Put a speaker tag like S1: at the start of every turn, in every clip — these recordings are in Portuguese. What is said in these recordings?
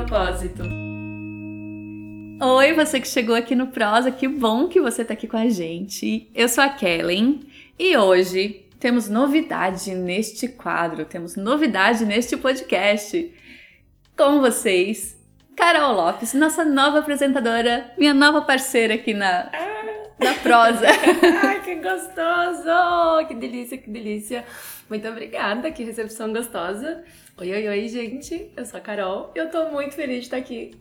S1: propósito.
S2: Oi, você que chegou aqui no Prosa, que bom que você tá aqui com a gente. Eu sou a Kellen e hoje temos novidade neste quadro, temos novidade neste podcast. Com vocês, Carol Lopes, nossa nova apresentadora, minha nova parceira aqui na, na prosa.
S1: Ai, que gostoso! Que delícia, que delícia. Muito obrigada, que recepção gostosa. Oi, oi, oi, gente. Eu sou a Carol e eu tô muito feliz de estar aqui.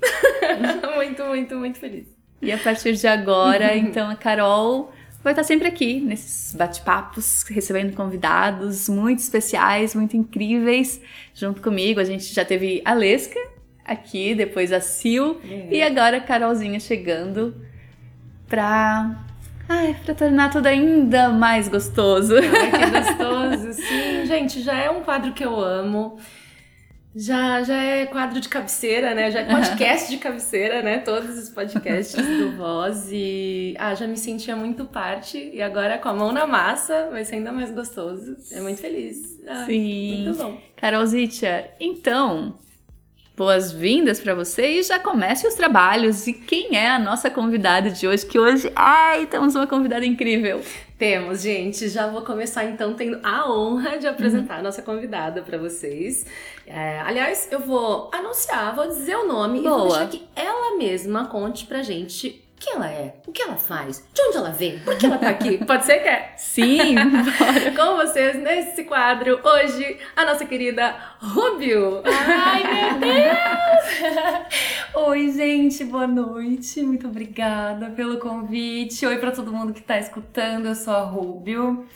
S1: muito, muito, muito feliz.
S2: E a partir de agora, então, a Carol vai estar sempre aqui nesses bate-papos, recebendo convidados muito especiais, muito incríveis, junto comigo. A gente já teve a Lesca aqui, depois a Sil
S1: Uhum.
S2: e agora a Carolzinha chegando pra, ai, pra tornar tudo ainda mais gostoso.
S1: Ai, que gostoso. Sim, gente, já é um quadro que eu amo. Já, já é quadro de cabeceira, né? Já é podcast de cabeceira, né? Todos os podcasts do Voz. E ah, já me sentia muito parte. E agora com a mão na massa vai ser ainda mais gostoso. É muito feliz.
S2: Sim.
S1: Muito bom.
S2: Carolzitia, então, boas-vindas pra você e já comece os trabalhos. E quem é a nossa convidada de hoje? Que hoje, ai, temos uma convidada incrível.
S1: Temos, gente. Já vou começar então tendo a honra de apresentar a nossa convidada pra vocês. É, aliás, eu vou anunciar, vou dizer o nome e vou
S2: Boa.
S1: deixar que ela mesma conte pra gente quem ela é, o que ela faz, de onde ela vem, por que ela tá aqui. Pode ser, Quer?
S2: Sim,
S1: Com vocês nesse quadro, hoje, a nossa querida Rubio.
S3: Ai, meu Deus! Oi, gente, boa noite. Muito obrigada pelo convite. Oi para todo mundo que tá escutando. Eu sou a Rubio.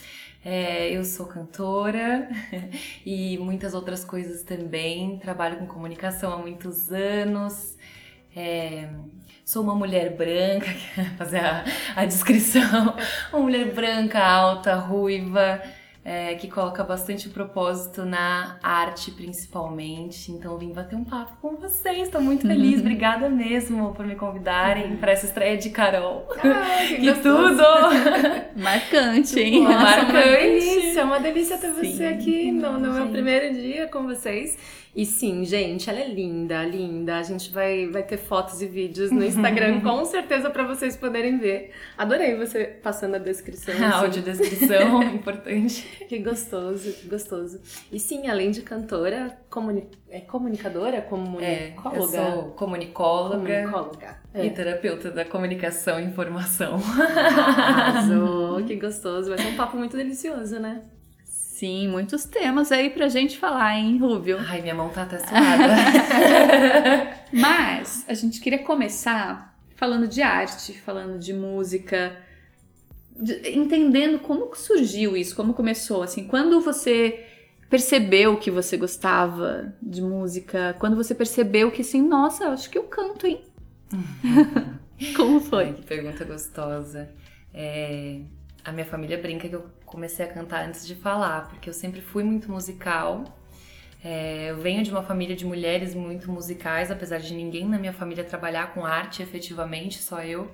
S3: É, eu sou cantora e muitas outras coisas também. Trabalho com comunicação há muitos anos. É, sou uma mulher branca, fazer a, a descrição. Uma mulher branca, alta, ruiva, é, que coloca bastante propósito na arte, principalmente. Então, vim bater um papo com vocês. Estou muito feliz. Obrigada mesmo por me convidarem para essa estreia de Carol.
S1: Ai, que gostoso.
S3: tudo!
S2: marcante, hein?
S1: Nossa,
S3: Marcante.
S1: uma delícia, uma delícia ter
S2: Sim.
S1: você aqui no, no meu
S3: Gente.
S1: primeiro dia com vocês. E sim, gente, ela é linda, linda. A gente vai, vai ter fotos e vídeos no Instagram, com certeza, pra vocês poderem ver. Adorei você passando a descrição. assim.
S3: Audiodescrição, importante.
S1: Que gostoso, que gostoso. E sim, além de cantora, comuni é comunicadora?
S3: É,
S1: Comunicóloga?
S3: eu sou comunicóloga.
S1: Comunicóloga.
S3: E terapeuta da comunicação e informação.
S1: Arrasou, que gostoso. Vai ser um papo muito delicioso, né?
S2: Sim, muitos temas aí pra gente falar, hein, Rubio?
S3: Ai, minha mão tá até suada.
S2: Mas a gente queria começar falando de arte, falando de música, de- entendendo como que surgiu isso, como começou, assim, quando você percebeu que você gostava de música, quando você percebeu que assim, nossa, acho que eu canto, hein? como
S3: Ai,
S2: foi?
S3: que pergunta gostosa. É, a minha família brinca que eu comecei a cantar antes de falar, porque eu sempre fui muito musical. É, eu venho de uma família de mulheres muito musicais, apesar de ninguém na minha família trabalhar com arte efetivamente, só eu.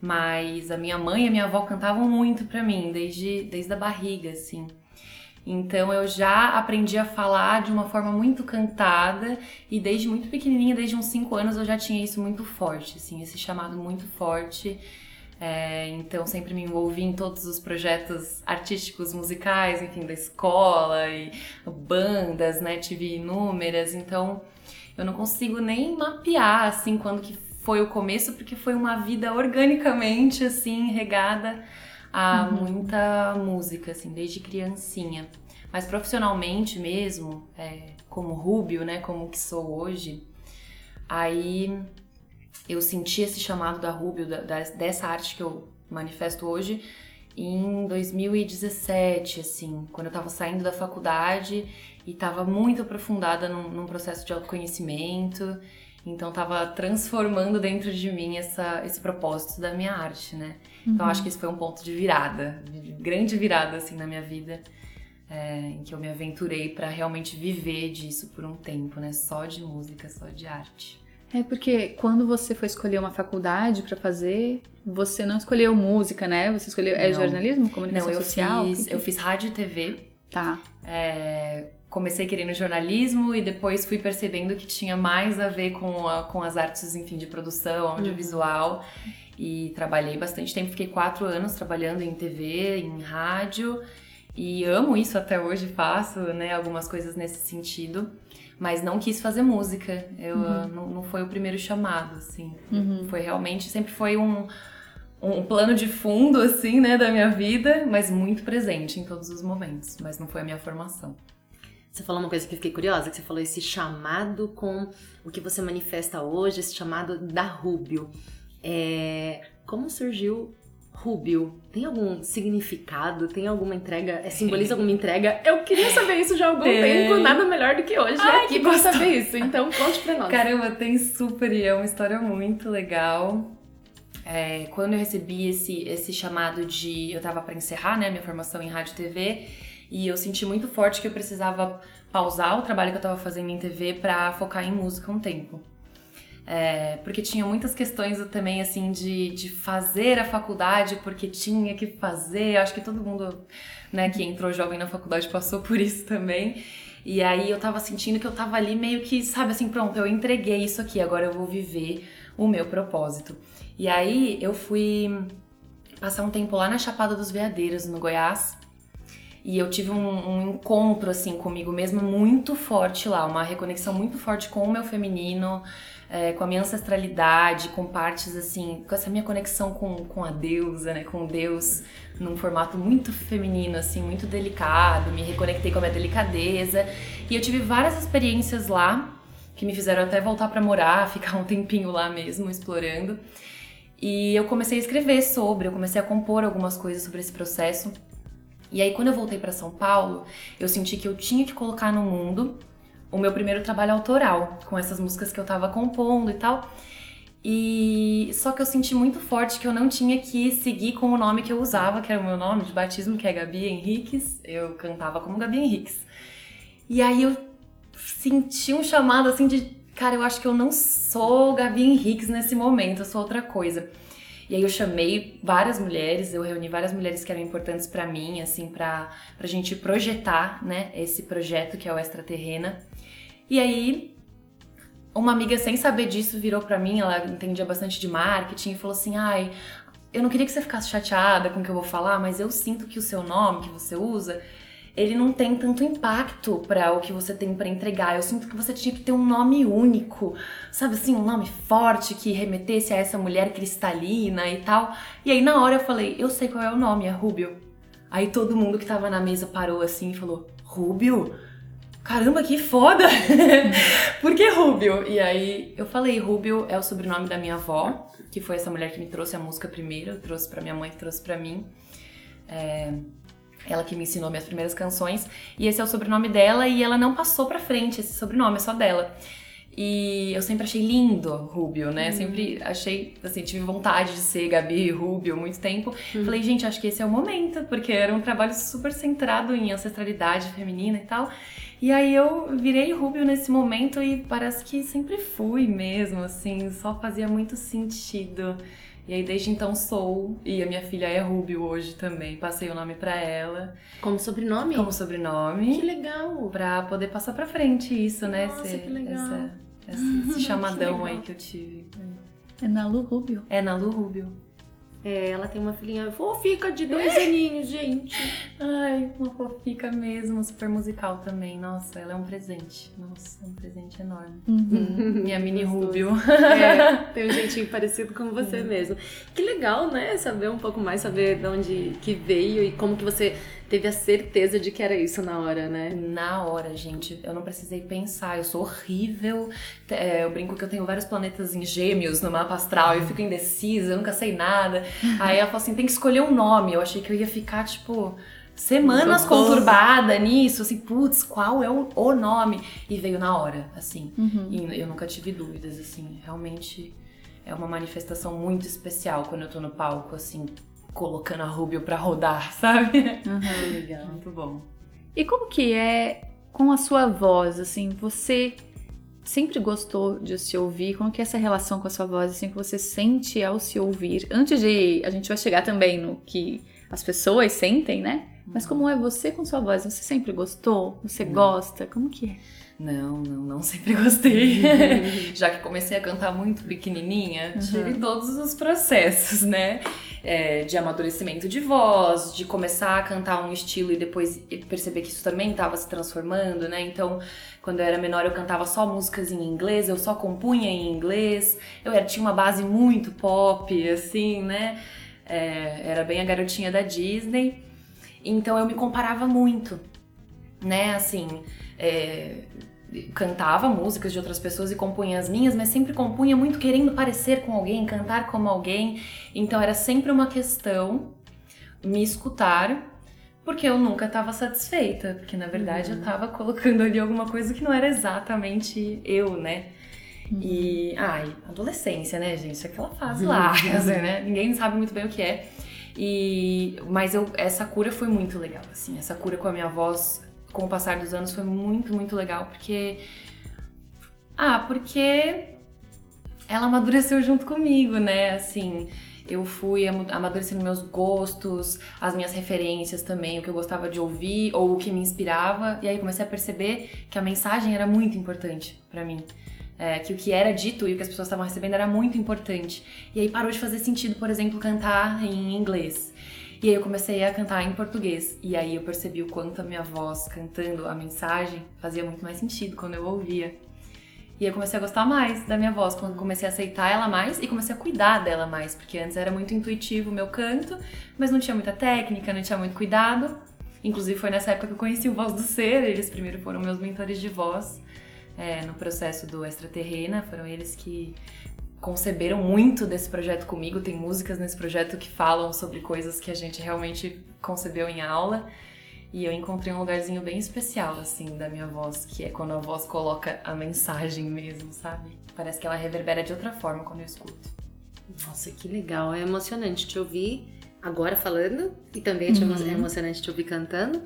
S3: Mas a minha mãe e a minha avó cantavam muito pra mim, desde, desde a barriga, assim. Então eu já aprendi a falar de uma forma muito cantada e desde muito pequenininha, desde uns 5 anos, eu já tinha isso muito forte, assim, esse chamado muito forte. É, então sempre me envolvi em todos os projetos artísticos, musicais, enfim, da escola e bandas, né? Tive inúmeras, então eu não consigo nem mapear assim quando que foi o começo, porque foi uma vida organicamente assim regada a muita música, assim, desde criancinha. Mas profissionalmente mesmo, é, como Rubio, né, como que sou hoje, aí eu senti esse chamado da Rubio, da- da- dessa arte que eu manifesto hoje, em 2017, assim, quando eu tava saindo da faculdade e tava muito aprofundada num, num processo de autoconhecimento, então tava transformando dentro de mim essa, esse propósito da minha arte, né? Então acho que esse foi um ponto de virada, de grande virada, assim, na minha vida, é, em que eu me aventurei pra realmente viver disso por um tempo, né? Só de música, só de arte.
S2: É porque quando você foi escolher uma faculdade pra fazer, você não escolheu música, né? Você escolheu é
S3: Não.
S2: jornalismo,
S3: Não,
S2: comunicação
S3: eu
S2: social?
S3: fiz, eu fiz rádio e TV
S2: Tá.
S3: é, comecei querendo jornalismo e depois fui percebendo que tinha mais a ver com, a, com as artes, enfim, de produção, audiovisual. Uhum. E trabalhei bastante tempo, fiquei quatro anos trabalhando em TV, em rádio. E amo isso até hoje, faço, né, algumas coisas nesse sentido. Mas não quis fazer música. Eu, uhum. não, não foi o primeiro chamado, assim. Uhum. Foi realmente, sempre foi um, um plano de fundo, assim, né, da minha vida, mas muito presente em todos os momentos. Mas não foi a minha formação.
S1: Você falou uma coisa que eu fiquei curiosa, que você falou esse chamado com o que você manifesta hoje, esse chamado da Rubio. É, como surgiu Rubio? Tem algum significado? Tem alguma entrega? É, simboliza alguma entrega? Eu queria saber isso já há algum tem. tempo, nada melhor do que hoje Ai, aqui pra saber isso. Então conte pra nós.
S3: Caramba, tem super, e é uma história muito legal. É, quando eu recebi esse, esse chamado de. Eu tava para encerrar né, minha formação em rádio e TV e eu senti muito forte que eu precisava pausar o trabalho que eu estava fazendo em TV para focar em música um tempo. É, porque tinha muitas questões também, assim, de, de fazer a faculdade porque tinha que fazer. Acho que todo mundo, né, que entrou jovem na faculdade passou por isso também. E aí eu tava sentindo que eu tava ali meio que, sabe, assim, pronto, eu entreguei isso aqui, agora eu vou viver o meu propósito. E aí eu fui passar um tempo lá na Chapada dos Veadeiros, no Goiás, e eu tive um, um, encontro, assim, comigo mesma muito forte lá, uma reconexão muito forte com o meu feminino, é, com a minha ancestralidade, com partes, assim, com essa minha conexão com, com a deusa, né, com Deus, num formato muito feminino, assim, muito delicado, me reconectei com a minha delicadeza. E eu tive várias experiências lá, que me fizeram até voltar para morar, ficar um tempinho lá mesmo, explorando. E eu comecei a escrever sobre, eu comecei a compor algumas coisas sobre esse processo. E aí, quando eu voltei para São Paulo, eu senti que eu tinha que colocar no mundo o meu primeiro trabalho autoral, com essas músicas que eu tava compondo e tal. E só que eu senti muito forte que eu não tinha que seguir com o nome que eu usava, que era o meu nome de batismo, que é Gabi Henriques. Eu cantava como Gabi Henriques. E aí eu senti um chamado assim de, cara, eu acho que eu não sou Gabi Henriques nesse momento, eu sou outra coisa. E aí eu chamei várias mulheres, eu reuni várias mulheres que eram importantes para mim, assim, pra, pra gente projetar, né, esse projeto que é o Extraterrena. E aí uma amiga sem saber disso virou para mim, ela entendia bastante de marketing e falou assim: "Ai, eu não queria que você ficasse chateada com o que eu vou falar, mas eu sinto que o seu nome que você usa ele não tem tanto impacto para o que você tem para entregar. Eu sinto que você tinha que ter um nome único, sabe assim, um nome forte que remetesse a essa mulher cristalina e tal. E aí na hora eu falei, eu sei qual é o nome, é Rubio. Aí todo mundo que tava na mesa parou assim e falou, Rubio? Caramba, que foda! Por que Rubio? E aí eu falei, Rubio é o sobrenome da minha avó, que foi essa mulher que me trouxe a música primeiro, trouxe para minha mãe, trouxe para mim. É, ela que me ensinou minhas primeiras canções. E esse é o sobrenome dela e ela não passou pra frente esse sobrenome, é só dela. E eu sempre achei lindo Rubio, né? Uhum. Sempre achei, assim, tive vontade de ser Gabi Rubio muito tempo. Uhum. Falei, gente, acho que esse é o momento, porque era um trabalho super centrado em ancestralidade feminina e tal. E aí eu virei Rubio nesse momento e parece que sempre fui mesmo, assim, só fazia muito sentido. E aí desde então sou, e a minha filha é Rubio hoje também, passei o nome para ela.
S1: Como sobrenome?
S3: Como sobrenome.
S1: Que legal!
S3: Pra poder passar pra frente isso,
S1: né?
S3: Nossa,
S1: esse, que legal.
S3: Essa, esse, esse chamadão que aí que eu tive.
S2: É Nalu Rubio.
S3: É Nalu Rubio.
S1: É, ela tem uma filhinha fofica de dois aninhos, gente.
S3: Ai, uma fofica mesmo, super musical também. Nossa, ela é um presente. Nossa, é um presente enorme. Uhum. Minha mini Rubio.
S1: É, tem um jeitinho parecido com você uhum. mesmo. Que legal, né? Saber um pouco mais, saber de onde que veio e como que você teve a certeza de que era isso na hora, né?
S3: Na hora, gente. Eu não precisei pensar. Eu sou horrível. É, eu brinco que eu tenho vários planetas em gêmeos no mapa astral. Eu fico indecisa, eu nunca sei nada. Aí ela falou assim: tem que escolher um nome. Eu achei que eu ia ficar, tipo semanas conturbada nisso, assim, putz, qual é o, o, nome? E veio na hora, assim. Uhum. E eu nunca tive dúvidas, assim, realmente é uma manifestação muito especial quando eu tô no palco, assim, colocando a Rubio pra rodar, sabe?
S2: Uhum, legal.
S3: Muito bom.
S2: E como que é com a sua voz, assim, você sempre gostou de se ouvir? Como que é essa relação com a sua voz, assim, que você sente ao se ouvir? Antes de... a gente vai chegar também no que as pessoas sentem, né? Mas como é você com sua voz? Você sempre gostou? Você gosta? Como que é?
S3: Não, não, não sempre gostei. Já que comecei a cantar muito pequenininha, tive todos os processos, né? É, de amadurecimento de voz, de começar a cantar um estilo e depois perceber que isso também estava se transformando, né? Então, quando eu era menor, eu cantava só músicas em inglês, eu só compunha em inglês. Eu era, tinha uma base muito pop, assim, né? É, era bem a garotinha da Disney. Então eu me comparava muito, né? Assim, é, cantava músicas de outras pessoas e compunha as minhas, mas sempre compunha muito querendo parecer com alguém, cantar como alguém. Então era sempre uma questão me escutar, porque eu nunca estava satisfeita, porque na verdade uhum. eu estava colocando ali alguma coisa que não era exatamente eu, né? Uhum. E, ai, adolescência, né, gente? Aquela fase lá, uhum. né? Ninguém sabe muito bem o que é. E, mas eu, essa cura foi muito legal, assim, essa cura com a minha voz com o passar dos anos foi muito, muito legal, porque. Ah, porque ela amadureceu junto comigo, né? Assim, eu fui amadurecendo meus gostos, as minhas referências também, o que eu gostava de ouvir ou o que me inspirava, e aí comecei a perceber que a mensagem era muito importante para mim. É, que o que era dito e o que as pessoas estavam recebendo era muito importante. E aí parou de fazer sentido, por exemplo, cantar em inglês. E aí eu comecei a cantar em português. E aí eu percebi o quanto a minha voz cantando a mensagem fazia muito mais sentido quando eu ouvia. E eu comecei a gostar mais da minha voz, quando comecei a aceitar ela mais e comecei a cuidar dela mais, porque antes era muito intuitivo o meu canto, mas não tinha muita técnica, não tinha muito cuidado. Inclusive foi nessa época que eu conheci o Voz do Ser, eles primeiro foram meus mentores de voz é, no processo do Extraterrena, foram eles que conceberam muito desse projeto comigo. Tem músicas nesse projeto que falam sobre coisas que a gente realmente concebeu em aula. E eu encontrei um lugarzinho bem especial, assim, da minha voz, que é quando a voz coloca a mensagem mesmo, sabe? Parece que ela reverbera de outra forma quando eu escuto.
S1: Nossa, que legal. É emocionante te ouvir agora falando e também é uhum. é emocionante te ouvir cantando.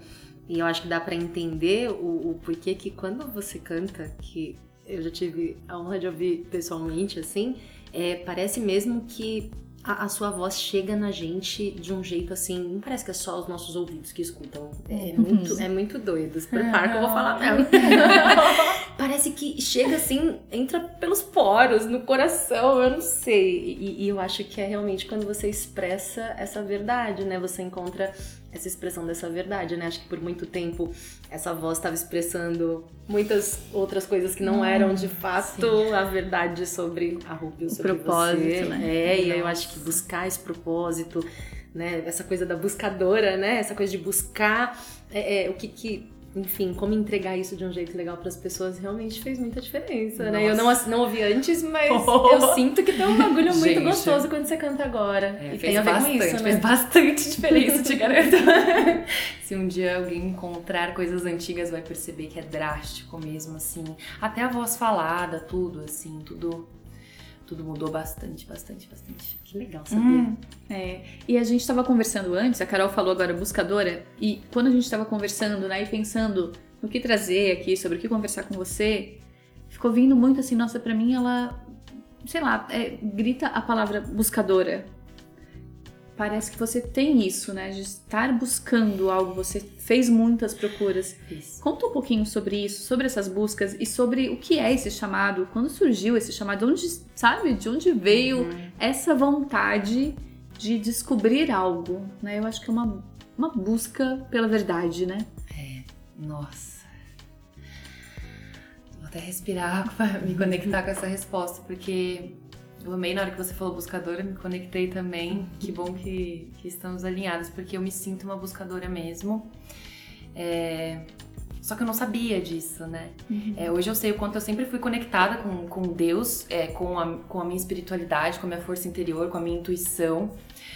S1: E eu acho que dá para entender o, o porquê que quando você canta, que eu já tive a honra de ouvir pessoalmente, assim, é, parece mesmo que a, a, sua voz chega na gente de um jeito assim, não parece que é só os nossos ouvidos que escutam. É, uhum. muito, é muito doido. Se prepara que eu vou falar mesmo. parece que chega assim, entra pelos poros, no coração, eu não sei. E, e eu acho que é realmente quando você expressa essa verdade, né? Você encontra essa expressão dessa verdade, né? Acho que por muito tempo essa voz estava expressando muitas outras coisas que não hum, eram de fato sim. a verdade sobre a Rubio, sobre
S2: o propósito,
S1: você.
S2: né?
S1: É, e eu acho que buscar esse propósito, né? Essa coisa da buscadora, né? Essa coisa de buscar é, é, o que, que enfim, como entregar isso de um jeito legal para as pessoas realmente fez muita diferença, Nossa. né? Eu não, não ouvi antes, mas oh. eu sinto que tem um bagulho muito Gente. gostoso quando você canta agora.
S3: É, e tem a ver bastante, com isso, né? Fez bastante diferença, te garanto. Se um dia alguém encontrar coisas antigas, vai perceber que é drástico mesmo, assim. Até a voz falada, tudo, assim, tudo tudo mudou bastante, bastante, bastante.
S1: Que legal saber. Hum,
S2: é. E a gente estava conversando antes, a Carol falou agora buscadora, e quando a gente estava conversando, né, e pensando no que trazer aqui, sobre o que conversar com você, ficou vindo muito assim, nossa, para mim ela, sei lá, é, grita a palavra buscadora parece que você tem isso, né? De estar buscando algo, você fez muitas procuras. Isso. Conta um pouquinho sobre isso, sobre essas buscas e sobre o que é esse chamado, quando surgiu esse chamado, onde, sabe, de onde veio uhum. essa vontade de descobrir algo, né? Eu acho que é uma, uma busca pela verdade, né?
S3: É, nossa. Vou até respirar para me conectar com essa resposta, porque eu amei na hora que você falou buscadora, me conectei também. Que bom que, que estamos alinhadas, porque eu me sinto uma buscadora mesmo. É... Só que eu não sabia disso, né? Uhum. É, hoje eu sei o quanto eu sempre fui conectada com, com Deus, é, com, a, com a minha espiritualidade, com a minha força interior, com a minha intuição.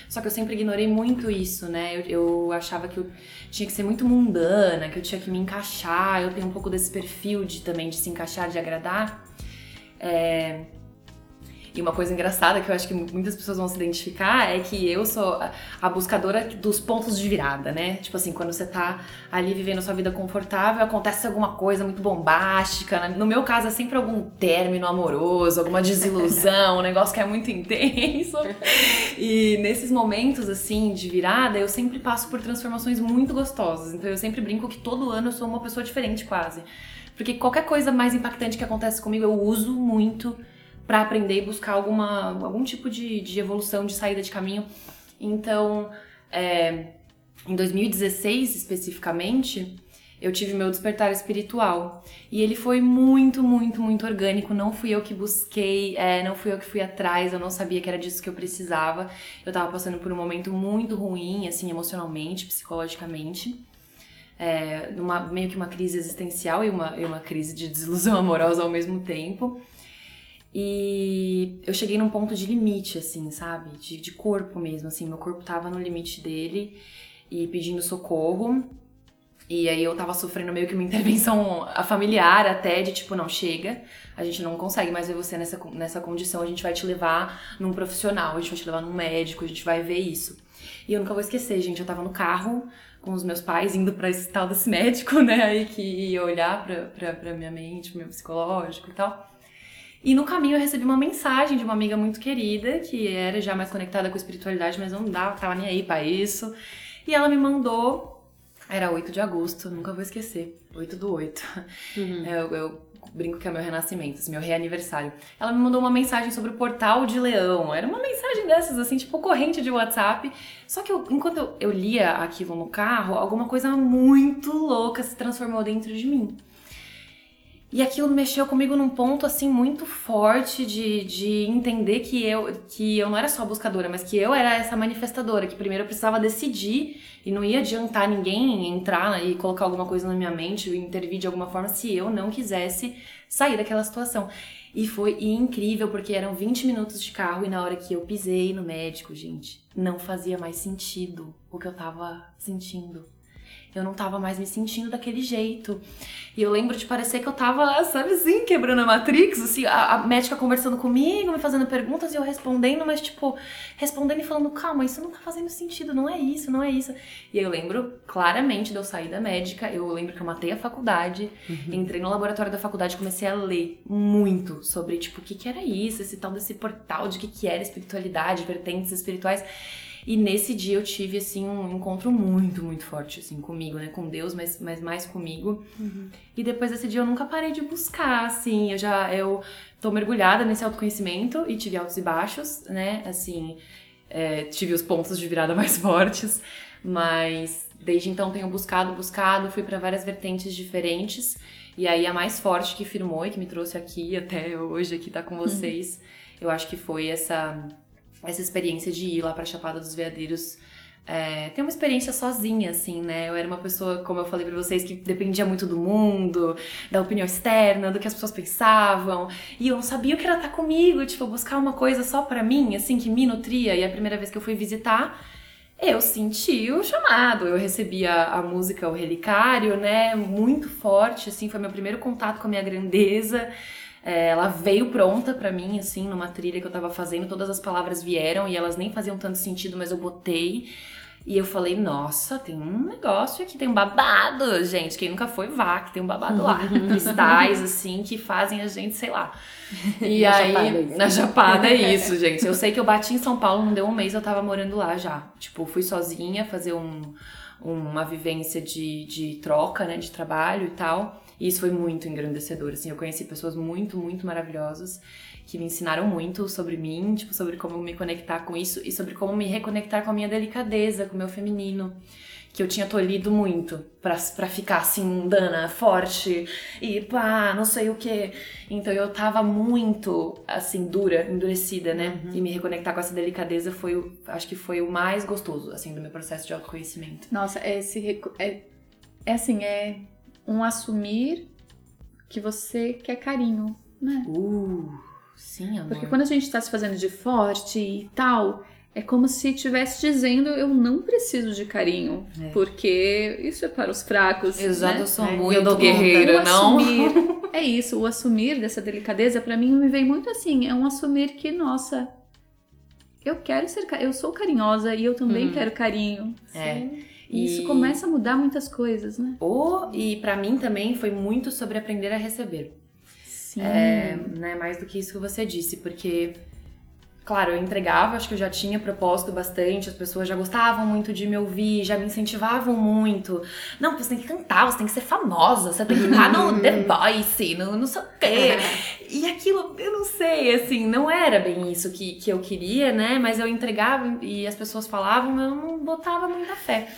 S3: Só que eu sempre ignorei muito isso, né? Eu, eu, achava que eu tinha que ser muito mundana, que eu tinha que me encaixar. Eu tenho um pouco desse perfil de também de se encaixar, de agradar. É, E uma coisa engraçada que eu acho que muitas pessoas vão se identificar é que eu sou a buscadora dos pontos de virada, né? Tipo assim, quando você tá ali vivendo sua vida confortável, acontece alguma coisa muito bombástica. Né? No meu caso, é sempre algum término amoroso, alguma desilusão, um negócio que é muito intenso. E nesses momentos, assim, de virada, eu sempre passo por transformações muito gostosas. Então eu sempre brinco que todo ano eu sou uma pessoa diferente, quase. Porque qualquer coisa mais impactante que acontece comigo, eu uso muito para aprender e buscar alguma, algum tipo de, de evolução, de saída de caminho. Então, é, em 2016 especificamente, eu tive meu despertar espiritual. E ele foi muito, muito, muito orgânico. Não fui eu que busquei, é, não fui eu que fui atrás, eu não sabia que era disso que eu precisava. Eu tava passando por um momento muito ruim, assim, emocionalmente, psicologicamente. É, meio que uma crise existencial e uma, e uma crise de desilusão amorosa ao mesmo tempo. E eu cheguei num ponto de limite, assim, sabe? De, de corpo mesmo, assim. Meu corpo tava no limite dele e pedindo socorro. E aí eu tava sofrendo meio que uma intervenção familiar até, de tipo, não, chega, a gente não consegue mais ver você nessa, nessa condição, a gente vai te levar num profissional, a gente vai te levar num médico, a gente vai ver isso. E eu nunca vou esquecer, gente, eu tava no carro com os meus pais indo para esse tal desse médico, né, aí que ia olhar pra, pra, pra minha mente, pro meu psicológico e tal. E no caminho eu recebi uma mensagem de uma amiga muito querida, que era já mais conectada com a espiritualidade, mas não dava, tava nem aí pra isso. E ela me mandou, era 8 de agosto, nunca vou esquecer, 8 do 8. Uhum. Eu, eu, brinco que é meu renascimento, assim, meu reaniversário. Ela me mandou uma mensagem sobre o portal de leão, era uma mensagem dessas, assim, tipo corrente de WhatsApp. Só que eu, enquanto eu, eu lia aquilo no carro, alguma coisa muito louca se transformou dentro de mim. E aquilo mexeu comigo num ponto assim muito forte de, de entender que eu, que eu não era só buscadora, mas que eu era essa manifestadora, que primeiro eu precisava decidir e não ia adiantar ninguém entrar e colocar alguma coisa na minha mente ou intervir de alguma forma se eu não quisesse sair daquela situação. E foi incrível porque eram 20 minutos de carro e na hora que eu pisei no médico, gente, não fazia mais sentido o que eu tava sentindo eu não tava mais me sentindo daquele jeito. E eu lembro de parecer que eu tava, sabe assim, quebrando a Matrix, assim, a, a médica conversando comigo, me fazendo perguntas e eu respondendo, mas tipo, respondendo e falando, calma, isso não tá fazendo sentido, não é isso, não é isso. E eu lembro claramente de eu sair da médica, eu lembro que eu matei a faculdade, uhum. entrei no laboratório da faculdade e comecei a ler muito sobre, tipo, o que que era isso, esse tal desse portal, de que que era espiritualidade, vertentes espirituais. E nesse dia eu tive, assim, um encontro muito, muito forte, assim, comigo, né? Com Deus, mas, mas mais comigo. Uhum. E depois desse dia eu nunca parei de buscar, assim. Eu já, eu tô mergulhada nesse autoconhecimento e tive altos e baixos, né? Assim, é, tive os pontos de virada mais fortes. Mas desde então tenho buscado, buscado, fui para várias vertentes diferentes. E aí a mais forte que firmou e que me trouxe aqui até hoje aqui tá com uhum. vocês, uhum. eu acho que foi essa essa experiência de ir lá pra Chapada dos Veadeiros. É, ter uma experiência sozinha, assim, né? Eu era uma pessoa, como eu falei pra vocês, que dependia muito do mundo, da opinião externa, do que as pessoas pensavam. E eu não sabia o que era estar comigo, tipo, buscar uma coisa só pra mim, assim, que me nutria. E a primeira vez que eu fui visitar, eu senti o chamado. Eu recebi a, a música O Relicário, né? Muito forte, assim, foi meu primeiro contato com a minha grandeza. É, ela veio pronta para mim, assim, numa trilha que eu tava fazendo, todas as palavras vieram e elas nem faziam tanto sentido, mas eu botei. E eu falei, nossa, tem um negócio aqui, tem um babado, gente. Quem nunca foi, vá, que tem um babado lá. Cristais, assim, que fazem a gente, sei lá. E na aí, chapada, na Chapada é isso, gente. Eu sei que eu bati em São Paulo, não deu um mês, eu tava morando lá já. Tipo, fui sozinha fazer um, uma vivência de, de troca, né, de trabalho e tal. E isso foi muito engrandecedor, assim, eu conheci pessoas muito, muito maravilhosas que me ensinaram muito sobre mim, tipo, sobre como me conectar com isso e sobre como me reconectar com a minha delicadeza, com o meu feminino que eu tinha tolhido muito pra, pra ficar assim, mundana, forte e pá, não sei o que. Então eu tava muito, assim, dura, endurecida, né? Uhum. E me reconectar com essa delicadeza foi, acho que foi o mais gostoso, assim, do meu processo de autoconhecimento.
S2: Nossa, esse. É, é assim, é um assumir que você quer carinho, né?
S3: Uh, sim, amor.
S2: Porque quando a gente tá se fazendo de forte e tal, é como se estivesse dizendo eu não preciso de carinho,
S3: É.
S2: porque isso é para os fracos.
S3: Exato,
S2: né?
S3: eu sou
S1: É,
S3: muito
S1: eu dou
S3: guerreira, não?
S2: assumir, é isso, o assumir dessa delicadeza pra mim me vem muito assim, é um assumir que, nossa, eu quero ser, eu sou carinhosa e eu também
S3: Uhum.
S2: quero carinho.
S3: É.
S2: E isso começa a mudar muitas coisas, né?
S3: O, e pra mim também foi muito sobre aprender a receber.
S2: Sim.
S3: É, né, mais do que isso que você disse, porque, claro, eu entregava, acho que eu já tinha propósito bastante, as pessoas já gostavam muito de me ouvir, já me incentivavam muito. Não, você tem que cantar, você tem que ser famosa, você tem que estar no The Voice, no não sei o quê. E aquilo, eu não sei, assim, não era bem isso que, que eu queria, né? Mas eu entregava e as pessoas falavam, eu não botava muita fé.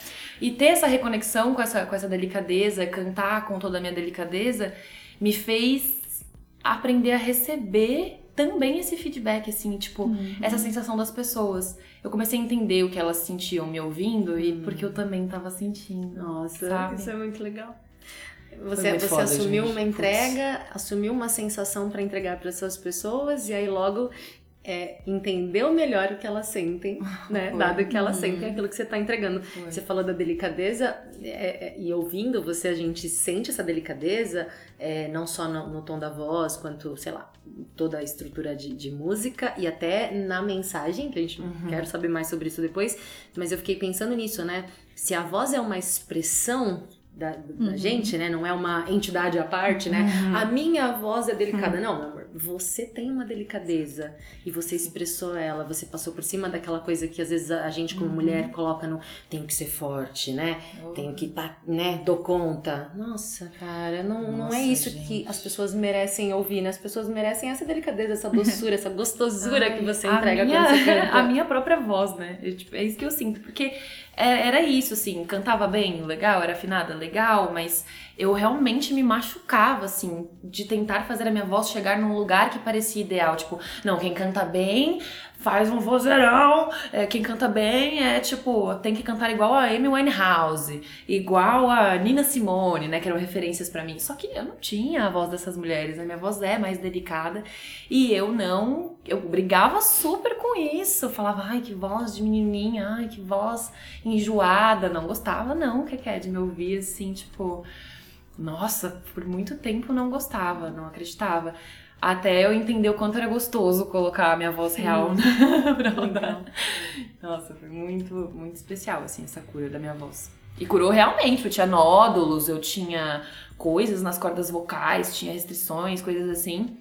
S3: E ter essa reconexão com essa, com essa delicadeza, cantar com toda a minha delicadeza, me fez aprender a receber também esse feedback, assim, tipo,
S2: Uhum.
S3: essa sensação das pessoas. Eu comecei a entender o que elas sentiam me ouvindo e porque eu também tava sentindo.
S1: Nossa,
S3: Sabe?
S1: isso é muito legal. Você,
S3: muito
S1: você
S3: foda,
S1: assumiu
S3: gente.
S1: uma entrega, assumiu uma sensação pra entregar para essas pessoas e aí logo é, entendeu melhor o que elas sentem, né?
S3: Foi.
S1: Dado que elas
S2: Uhum.
S1: sentem aquilo que você tá entregando.
S3: Foi.
S1: Você falou da delicadeza é, é, e ouvindo você a gente sente essa delicadeza é, não só no, no tom da voz quanto sei lá toda a estrutura de, de música e até na mensagem que a gente
S3: Uhum.
S1: quer saber mais sobre isso depois. Mas eu fiquei pensando nisso, né? Se a voz é uma expressão da, da
S2: Uhum.
S1: gente, né? Não é uma entidade à parte, né?
S3: Uhum.
S1: A minha voz é delicada. Não, meu amor, você tem uma delicadeza e você expressou ela, você passou por cima daquela coisa que às vezes a gente como mulher coloca no tenho que ser forte, né? Tenho que tá, né, dou conta. Nossa, cara, não, não
S3: Nossa,
S1: é isso
S3: gente.
S1: que as pessoas merecem ouvir, né? As pessoas merecem essa delicadeza, essa doçura, essa gostosura que você entrega
S3: minha,
S1: quando você canta.
S3: A minha própria voz, né? Eu, tipo, é isso que eu sinto. Porque era isso, assim, cantava bem, legal, era afinada, legal, mas eu realmente me machucava, assim, de tentar fazer a minha voz chegar num lugar que parecia ideal. Tipo, não, quem canta bem faz um vozeirão, é, quem canta bem é tipo, tem que cantar igual a Amy Winehouse, igual a Nina Simone, né, que eram referências pra mim. Só que eu não tinha a voz dessas mulheres, a minha voz é mais delicada e eu não, eu brigava super com isso, falava, ai, que voz de menininha, ai, que voz enjoada, não gostava não, que é de me ouvir assim, tipo, nossa, por muito tempo não gostava, não acreditava. Até eu entender o quanto era gostoso colocar a minha voz real pra rodar. Nossa, foi muito, muito especial, assim, essa cura da minha voz. E curou realmente, eu tinha nódulos, eu tinha coisas nas cordas vocais, tinha restrições, coisas assim.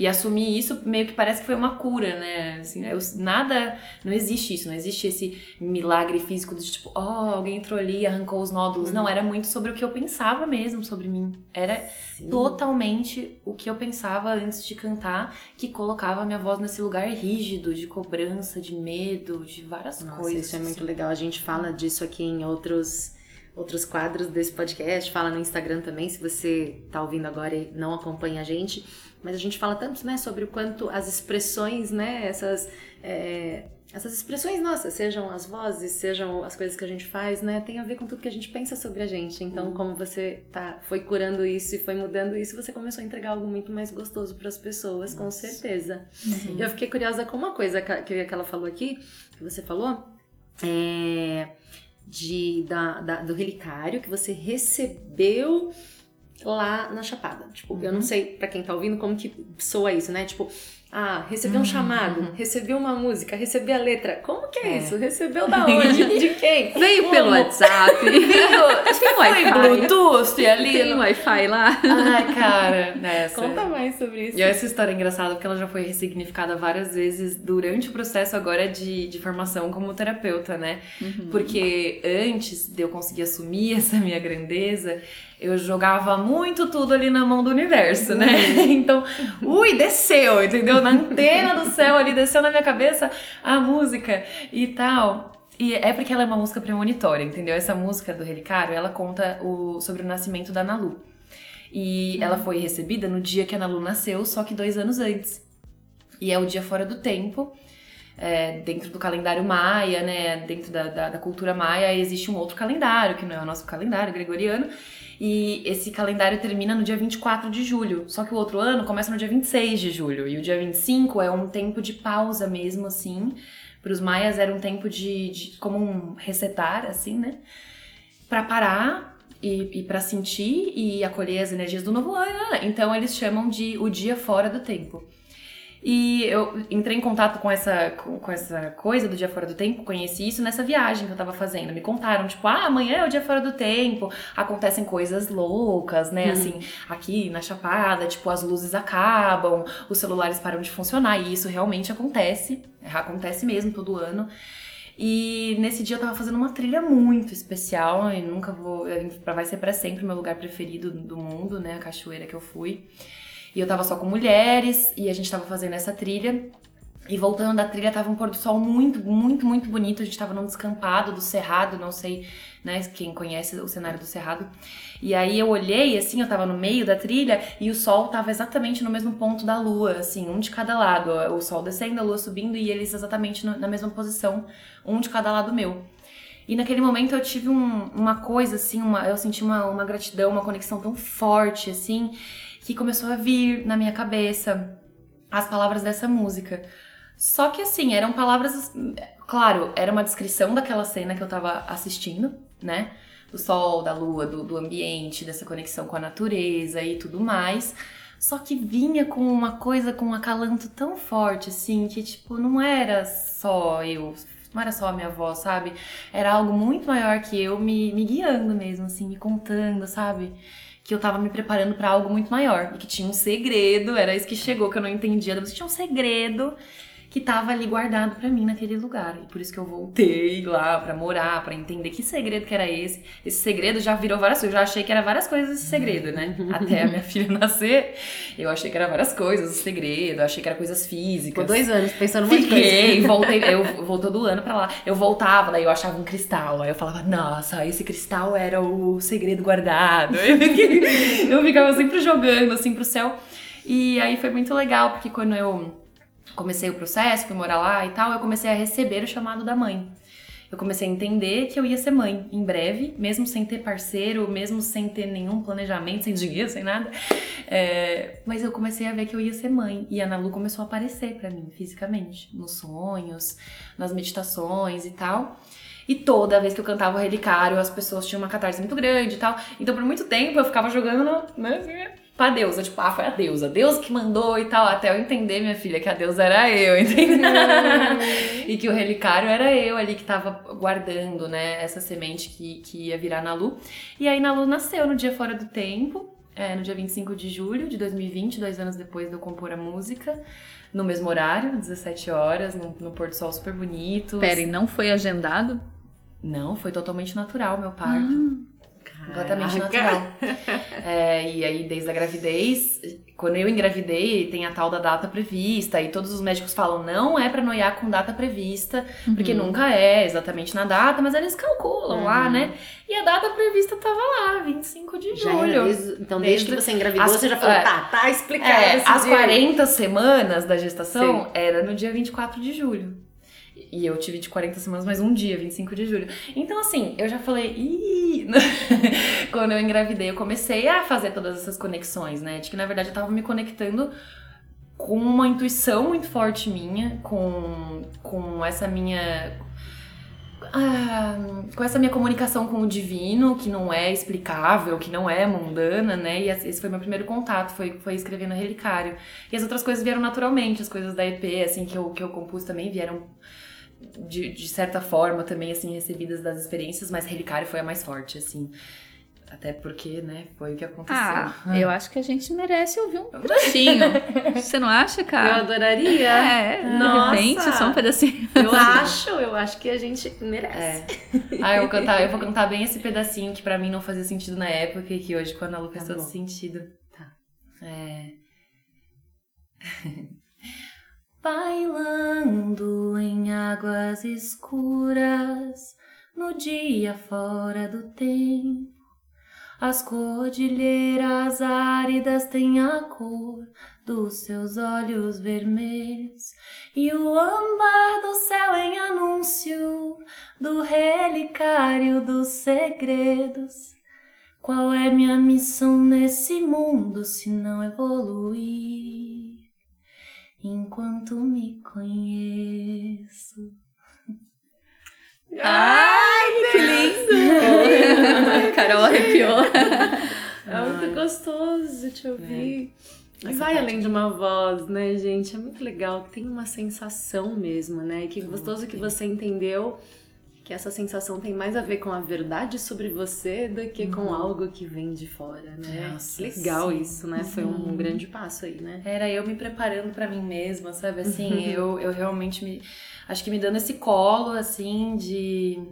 S3: E assumir isso meio que parece que foi uma cura, né? Assim, eu, nada. Não existe isso, não existe esse milagre físico de tipo, ó, alguém entrou ali e arrancou os nódulos. Não, era muito sobre o que eu pensava mesmo sobre mim. Era totalmente o que eu pensava antes de cantar, que colocava a minha voz nesse lugar rígido, de cobrança, de medo, de várias
S1: Nossa,
S3: coisas.
S1: isso é muito
S3: assim.
S1: legal. A gente fala disso aqui em outros outros quadros desse podcast, fala no Instagram também, se você tá ouvindo agora e não acompanha a gente. Mas a gente fala tanto, né, sobre o quanto as expressões, né, essas é, essas expressões nossas, sejam as vozes, sejam as coisas que a gente faz, né, tem a ver com tudo que a gente pensa sobre a gente. Então, como você tá, foi curando isso e foi mudando isso, você começou a entregar algo muito mais gostoso para as pessoas, com certeza. Eu fiquei curiosa com uma coisa que, que que ela falou aqui, que você falou, é, de, da, da- do relicário que você recebeu lá na Chapada. Tipo, eu não sei pra quem tá ouvindo como que soa isso, né? Tipo, ah, recebeu um chamado, recebeu uma música, recebeu a letra. Como que é,
S3: É.
S1: isso? Recebeu da onde? De quem?
S2: Veio
S1: Como?
S2: pelo WhatsApp. Tem Wi-Fi.
S3: Bluetooth ali.
S2: Tem
S3: no-
S2: Wi-Fi lá.
S3: Ai, cara, nessa.
S1: Conta mais sobre isso.
S3: E essa história é engraçada porque ela já foi ressignificada várias vezes durante o processo agora de, de formação como terapeuta, né? Porque antes de eu conseguir assumir essa minha grandeza, eu jogava muito tudo ali na mão do universo, né? Então, ui, desceu, entendeu? Na antena do céu ali, desceu na minha cabeça a música e tal. E é porque ela é uma música premonitória, entendeu? Essa música do Relicário, ela conta o, sobre o nascimento da Nalu. E ela foi recebida no dia que a Nalu nasceu, só que dois anos antes. E é o dia fora do tempo. é, dentro do calendário maia, né? Dentro da, da, da cultura maia, existe um outro calendário, que não é o nosso calendário gregoriano. E esse calendário termina no dia 24 de julho. Só que o outro ano começa no dia 26 de julho. E o dia 25 é um tempo de pausa mesmo, assim, Para os maias era um tempo de, de como um resetar, assim, né? Para parar e, e para sentir e acolher as energias do novo ano. Então eles chamam de o dia fora do tempo. E eu entrei em contato com essa, com, com, essa coisa do dia fora do tempo, conheci isso nessa viagem que eu tava fazendo. Me contaram, tipo, ah, amanhã é o dia fora do tempo, acontecem coisas loucas, né? Hum. Assim, aqui na Chapada, tipo, as luzes acabam, os celulares param de funcionar, e isso realmente acontece, acontece mesmo todo ano. E nesse dia eu tava fazendo uma trilha muito especial, e nunca vou. Vai ser para sempre o meu lugar preferido do mundo, né? A cachoeira que eu fui. E eu tava só com mulheres e a gente tava fazendo essa trilha. E voltando da trilha, tava um pôr do sol muito, muito, muito bonito. A gente tava num descampado do Cerrado, não sei, né, quem conhece o cenário do Cerrado. E aí eu olhei, assim, eu tava no meio da trilha e o sol tava exatamente no mesmo ponto da lua, assim, um de cada lado. O sol descendo, a lua subindo e eles exatamente na mesma posição, um de cada lado meu. E naquele momento eu tive um, uma coisa, assim, uma, eu senti uma, uma gratidão, uma conexão tão forte, assim que começou a vir na minha cabeça as palavras dessa música. Só que assim, eram palavras. Claro, era uma descrição daquela cena que eu tava assistindo, né? Do sol, da lua, do, do ambiente, dessa conexão com a natureza e tudo mais. Só que vinha com uma coisa, com um acalanto tão forte, assim, que tipo, não era só eu, não era só a minha voz, sabe? Era algo muito maior que eu me, me guiando mesmo, assim, me contando, sabe? Que eu tava me preparando para algo muito maior. E que tinha um segredo, era isso que chegou que eu não entendia, tinha um segredo que tava ali guardado para mim naquele lugar. E por isso que eu voltei lá para morar, para entender que segredo que era esse. Esse segredo já virou várias coisas. Eu já achei que era várias coisas esse segredo, né? Até a minha filha nascer, eu achei que era várias coisas esse segredo, eu achei que era coisas físicas.
S1: Por dois anos pensando
S3: muito Fiquei, voltei, eu vou todo ano para lá. Eu voltava, daí eu achava um cristal, aí eu falava, nossa, esse cristal era o segredo guardado. Eu ficava sempre jogando assim pro céu. E aí foi muito legal, porque quando eu comecei o processo, fui morar lá e tal, eu comecei a receber o chamado da mãe. Eu comecei a entender que eu ia ser mãe em breve, mesmo sem ter parceiro, mesmo sem ter nenhum planejamento, sem dinheiro, sem nada. É, mas eu comecei a ver que eu ia ser mãe. E a Ana Lu começou a aparecer para mim fisicamente, nos sonhos, nas meditações e tal. E toda vez que eu cantava o relicário, as pessoas tinham uma catarse muito grande e tal. Então, por muito tempo, eu ficava jogando, né, assim, pra deusa, tipo, ah, foi a deusa, Deus que mandou e tal, até eu entender, minha filha, que a deusa era eu, entendeu? e que o relicário era eu ali que tava guardando, né, essa semente que, que ia virar na Lu. E aí na Lu nasceu no dia fora do tempo, é, no dia 25 de julho de 2020, dois anos depois de eu compor a música, no mesmo horário, 17 horas, no, no pôr do sol super bonito.
S2: Pera, e não foi agendado?
S3: Não, foi totalmente natural meu parto. Ah. Completamente natural. é, e aí, desde a gravidez, quando eu engravidei, tem a tal da data prevista, e todos os médicos falam, não é pra noiar com data prevista, uhum. porque nunca é exatamente na data, mas eles calculam uhum. lá, né? E a data prevista tava lá, 25 de julho.
S1: Desde, então, desde, desde, que você engravidou, as, você já falou, é, tá, tá explicado.
S3: É, as dia. 40 semanas da gestação Sim. era no dia 24 de julho. E eu tive de 40 semanas mais um dia, 25 de julho. Então, assim, eu já falei, ih! Quando eu engravidei, eu comecei a fazer todas essas conexões, né? De que na verdade eu tava me conectando com uma intuição muito forte minha, com, com essa minha. Ah, com essa minha comunicação com o divino, que não é explicável, que não é mundana, né? E esse foi meu primeiro contato, foi, foi escrevendo Relicário. E as outras coisas vieram naturalmente, as coisas da EP, assim, que eu, que eu compus também vieram de, de certa forma também, assim, recebidas das experiências, mas Relicário foi a mais forte, assim. Até porque, né, foi o que aconteceu.
S2: Ah, eu acho que a gente merece ouvir um trechinho. Você não acha, cara?
S1: Eu adoraria.
S2: É, Nossa. de repente, só um pedacinho.
S1: Eu acho, eu acho que a gente merece. É.
S3: Ah, eu vou cantar, eu vou cantar bem esse pedacinho que para mim não fazia sentido na época e que hoje com a Ana Lu faz tá todo sentido.
S1: Tá.
S3: É. bailando em águas escuras, no dia fora do tempo. As cordilheiras áridas têm a cor dos seus olhos vermelhos, e o âmbar do céu em anúncio do relicário dos segredos. Qual é minha missão nesse mundo se não evoluir? Enquanto me conheço.
S2: Ai, que lindo! Carol arrepiou.
S1: É muito gostoso te ouvir. E vai além de uma voz, né, gente? É muito legal. Tem uma sensação mesmo, né? Que gostoso que você entendeu que essa sensação tem mais a ver com a verdade sobre você do que com
S3: Uhum.
S1: algo que vem de fora, né?
S3: Nossa,
S1: legal
S3: sim.
S1: isso, né? Foi um grande passo aí, né?
S3: Era eu me preparando pra mim mesma, sabe? Assim,
S1: Uhum.
S3: eu, eu realmente me. Acho que me dando esse colo, assim, de.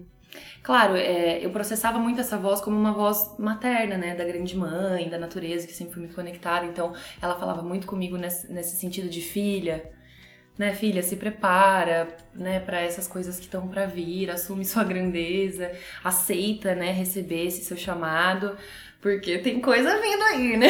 S3: Claro, é, eu processava muito essa voz como uma voz materna, né? Da grande mãe, da natureza, que sempre muito conectada. Então, ela falava muito comigo nesse, nesse sentido de filha. Né, filha, se prepara, né, para essas coisas que estão para vir, assume sua grandeza, aceita, né, receber esse seu chamado, porque tem coisa vindo aí, né?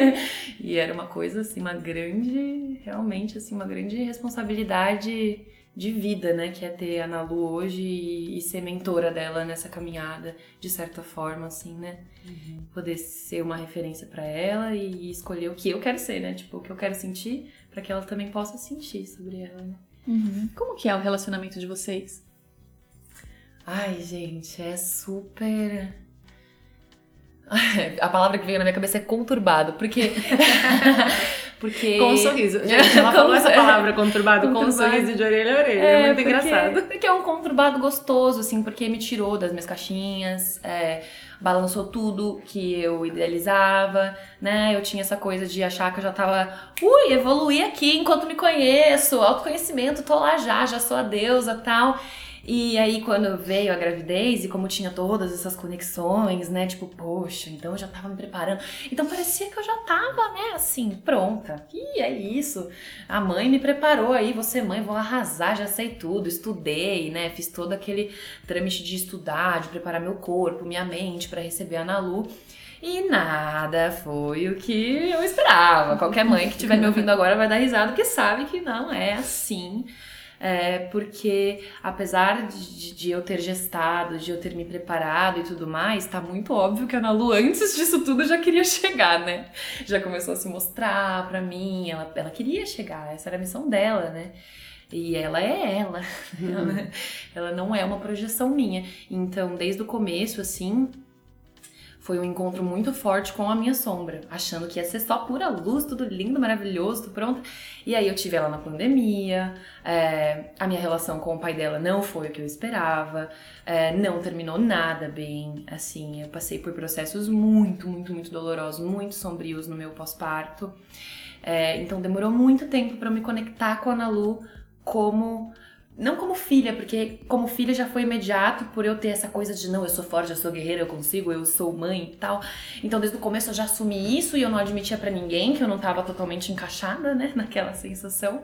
S3: e era uma coisa assim, uma grande, realmente assim, uma grande responsabilidade de vida, né, que é ter a Nalu hoje e, e ser mentora dela nessa caminhada, de certa forma, assim, né? Poder ser uma referência pra ela e escolher o que eu quero ser, né? Tipo, o que eu quero sentir, pra que ela também possa sentir sobre ela, né?
S2: Uhum. Como que é o relacionamento de vocês?
S3: Ai, gente, é super. A palavra que veio na minha cabeça é conturbado, porque. porque.
S1: Com um sorriso. Gente, ela falou essa palavra conturbado, com um
S3: Conturbado.
S1: sorriso de orelha a orelha. É, muito
S3: porque-
S1: engraçado.
S3: Porque é um conturbado gostoso, assim, porque me tirou das minhas caixinhas, é, balançou tudo que eu idealizava, né? Eu tinha essa coisa de achar que eu já tava, ui, evoluí aqui enquanto me conheço, autoconhecimento, tô lá já, já sou a deusa tal. E aí, quando veio a gravidez, e como tinha todas essas conexões, né? Tipo, poxa, então eu já tava me preparando. Então parecia que eu já tava, né, assim, pronta. E é isso. A mãe me preparou aí, você mãe, vou arrasar, já sei tudo, estudei, né? Fiz todo aquele trâmite de estudar, de preparar meu corpo, minha mente pra receber a Nalu. E nada foi o que eu esperava. Qualquer mãe que estiver me ouvindo agora vai dar risada, porque sabe que não é assim. É, porque apesar de, de eu ter gestado, de eu ter me preparado e tudo mais, tá muito óbvio que a Ana Lu, antes disso tudo, já queria chegar, né? Já começou a se mostrar pra mim, ela, ela queria chegar, essa era a missão dela, né? E ela é ela. ela, ela não é uma projeção minha. Então, desde o começo, assim, foi um encontro muito forte com a minha sombra, achando que ia ser só pura luz, tudo lindo, maravilhoso, tudo pronto. E aí eu tive ela na pandemia, é, a minha relação com o pai dela não foi o que eu esperava, é, não terminou nada bem, assim, eu passei por processos muito, muito, muito dolorosos, muito sombrios no meu pós-parto. É, então demorou muito tempo para me conectar com a Ana Lu como não como filha, porque como filha já foi imediato por eu ter essa coisa de não, eu sou forte, eu sou guerreira, eu consigo, eu sou mãe e tal. Então desde o começo eu já assumi isso e eu não admitia pra ninguém que eu não tava totalmente encaixada, né, naquela sensação.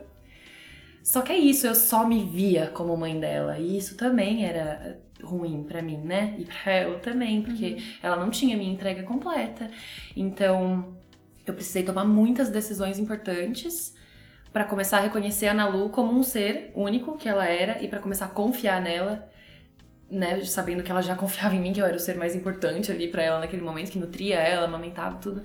S3: Só que é isso, eu só me via como mãe dela e isso também era ruim pra mim, né? E pra ela também, porque ela não tinha minha entrega completa. Então, eu precisei tomar muitas decisões importantes para começar a reconhecer a Ana Lu como um ser único que ela era e para começar a confiar nela, né, sabendo que ela já confiava em mim, que eu era o ser mais importante ali para ela naquele momento, que nutria ela, amamentava tudo.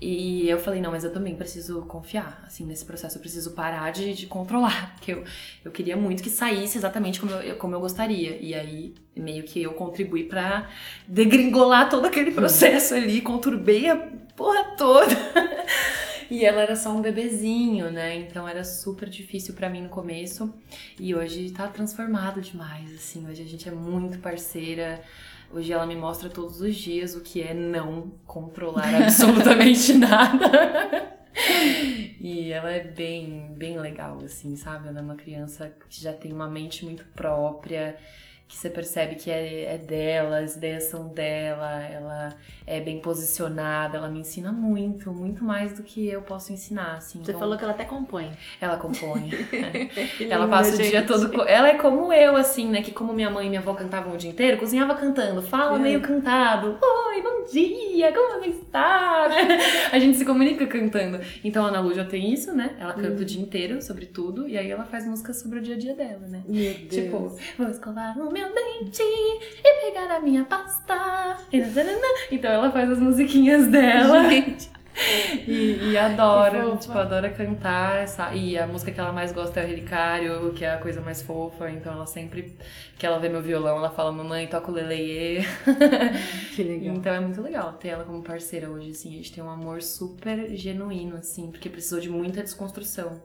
S3: E eu falei, não, mas eu também preciso confiar, assim, nesse processo, eu preciso parar de, de controlar, porque eu, eu queria muito que saísse exatamente como eu, como eu gostaria. E aí, meio que eu contribuí pra degringolar todo aquele processo ali, conturbei a porra toda. E ela era só um bebezinho, né? Então era super difícil pra mim no começo. E hoje tá transformado demais, assim. Hoje a gente é muito parceira. Hoje ela me mostra todos os dias o que é não controlar absolutamente nada. E ela é bem, bem legal, assim, sabe? Ela é uma criança que já tem uma mente muito própria, que você percebe que é, é dela, as ideias são dela, ela é bem posicionada, ela me ensina muito, muito mais do que eu posso ensinar, assim.
S1: Você
S3: Então,
S1: falou que ela até compõe.
S3: Ela compõe.
S1: Que
S3: Ela passa o
S1: gente.
S3: dia todo. Ela é como eu, assim, né? Que como minha mãe e minha avó cantavam o dia inteiro, cozinhava cantando, fala
S1: É.
S3: meio cantado. Oi, bom dia, como você está? A gente se comunica cantando. Então a Ana Lu já tem isso, né? Ela canta
S1: Uhum.
S3: o dia inteiro sobre tudo, e aí ela faz músicas sobre o dia a dia dela, né?
S1: Meu Deus.
S3: Tipo, vou escovar o meu dente e pegar a minha pasta. Então ela faz as musiquinhas dela.
S2: Gente,
S3: e, e adora, tipo, adora cantar. E a música que ela mais gosta é o Relicário, que é a coisa mais fofa. Então ela sempre que ela vê meu violão, ela fala, mamãe, toca o leleye.
S1: Que legal.
S3: Então é muito legal ter ela como parceira hoje, assim. A gente tem um amor super genuíno, assim, porque precisou de muita desconstrução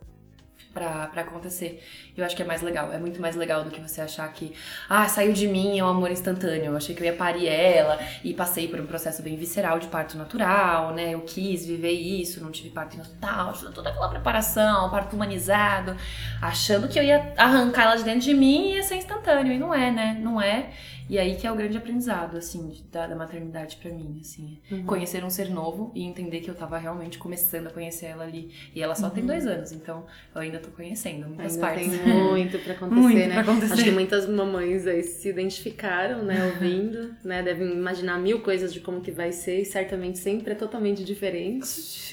S3: pra acontecer. Eu acho que é mais legal. É muito mais legal do que você achar que, ah, saiu de mim, é um amor instantâneo. Eu achei que eu ia parir ela e passei por um processo bem visceral de parto natural, né? Eu quis viver isso, não tive parto natural, toda aquela preparação, parto humanizado, achando que eu ia arrancar ela de dentro de mim e ia ser instantâneo. E não é, né? Não é. E aí que é o grande aprendizado, assim, da, da maternidade para mim, assim. Uhum. Conhecer um ser novo e entender que eu tava realmente começando a conhecer ela ali. E ela só uhum. tem dois anos, então eu ainda tô conhecendo muitas
S1: ainda
S3: partes.
S1: Tem muito pra acontecer, muito né? Pra acontecer. Acho que muitas mamães aí se identificaram, né, ouvindo, né? Devem imaginar mil coisas de como que vai ser e certamente sempre é totalmente diferente.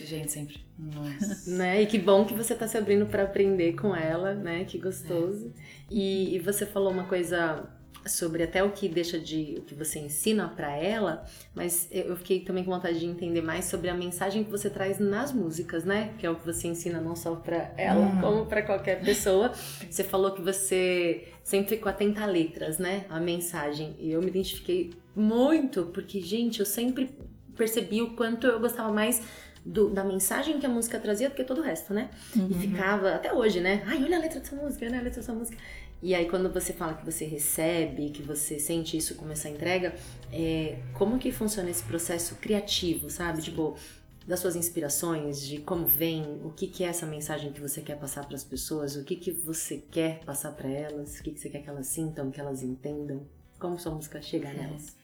S3: Gente, sempre. Nossa.
S1: né? E que bom que você tá se abrindo para aprender com ela, né? Que gostoso. É. E, e você falou uma coisa sobre até o que deixa de o que você ensina para ela, mas eu fiquei também com vontade de entender mais sobre a mensagem que você traz nas músicas, né? Que é o que você ensina não só para ela, uhum. como para qualquer pessoa. Você falou que você sempre ficou atenta a letras, né? A mensagem. E eu me identifiquei muito, porque gente, eu sempre percebi o quanto eu gostava mais do, da mensagem que a música trazia do que todo o resto, né? Uhum. E ficava, até hoje, né? Ai, olha a letra dessa música, olha a letra dessa música. E aí quando você fala que você recebe, que você sente isso como essa entrega, é, como que funciona esse processo criativo, sabe? Tipo, das suas inspirações, de como vem, o que, que é essa mensagem que você quer passar para as pessoas, o que, que você quer passar para elas, o que, que você quer que elas sintam, que elas entendam, como sua música chega nelas.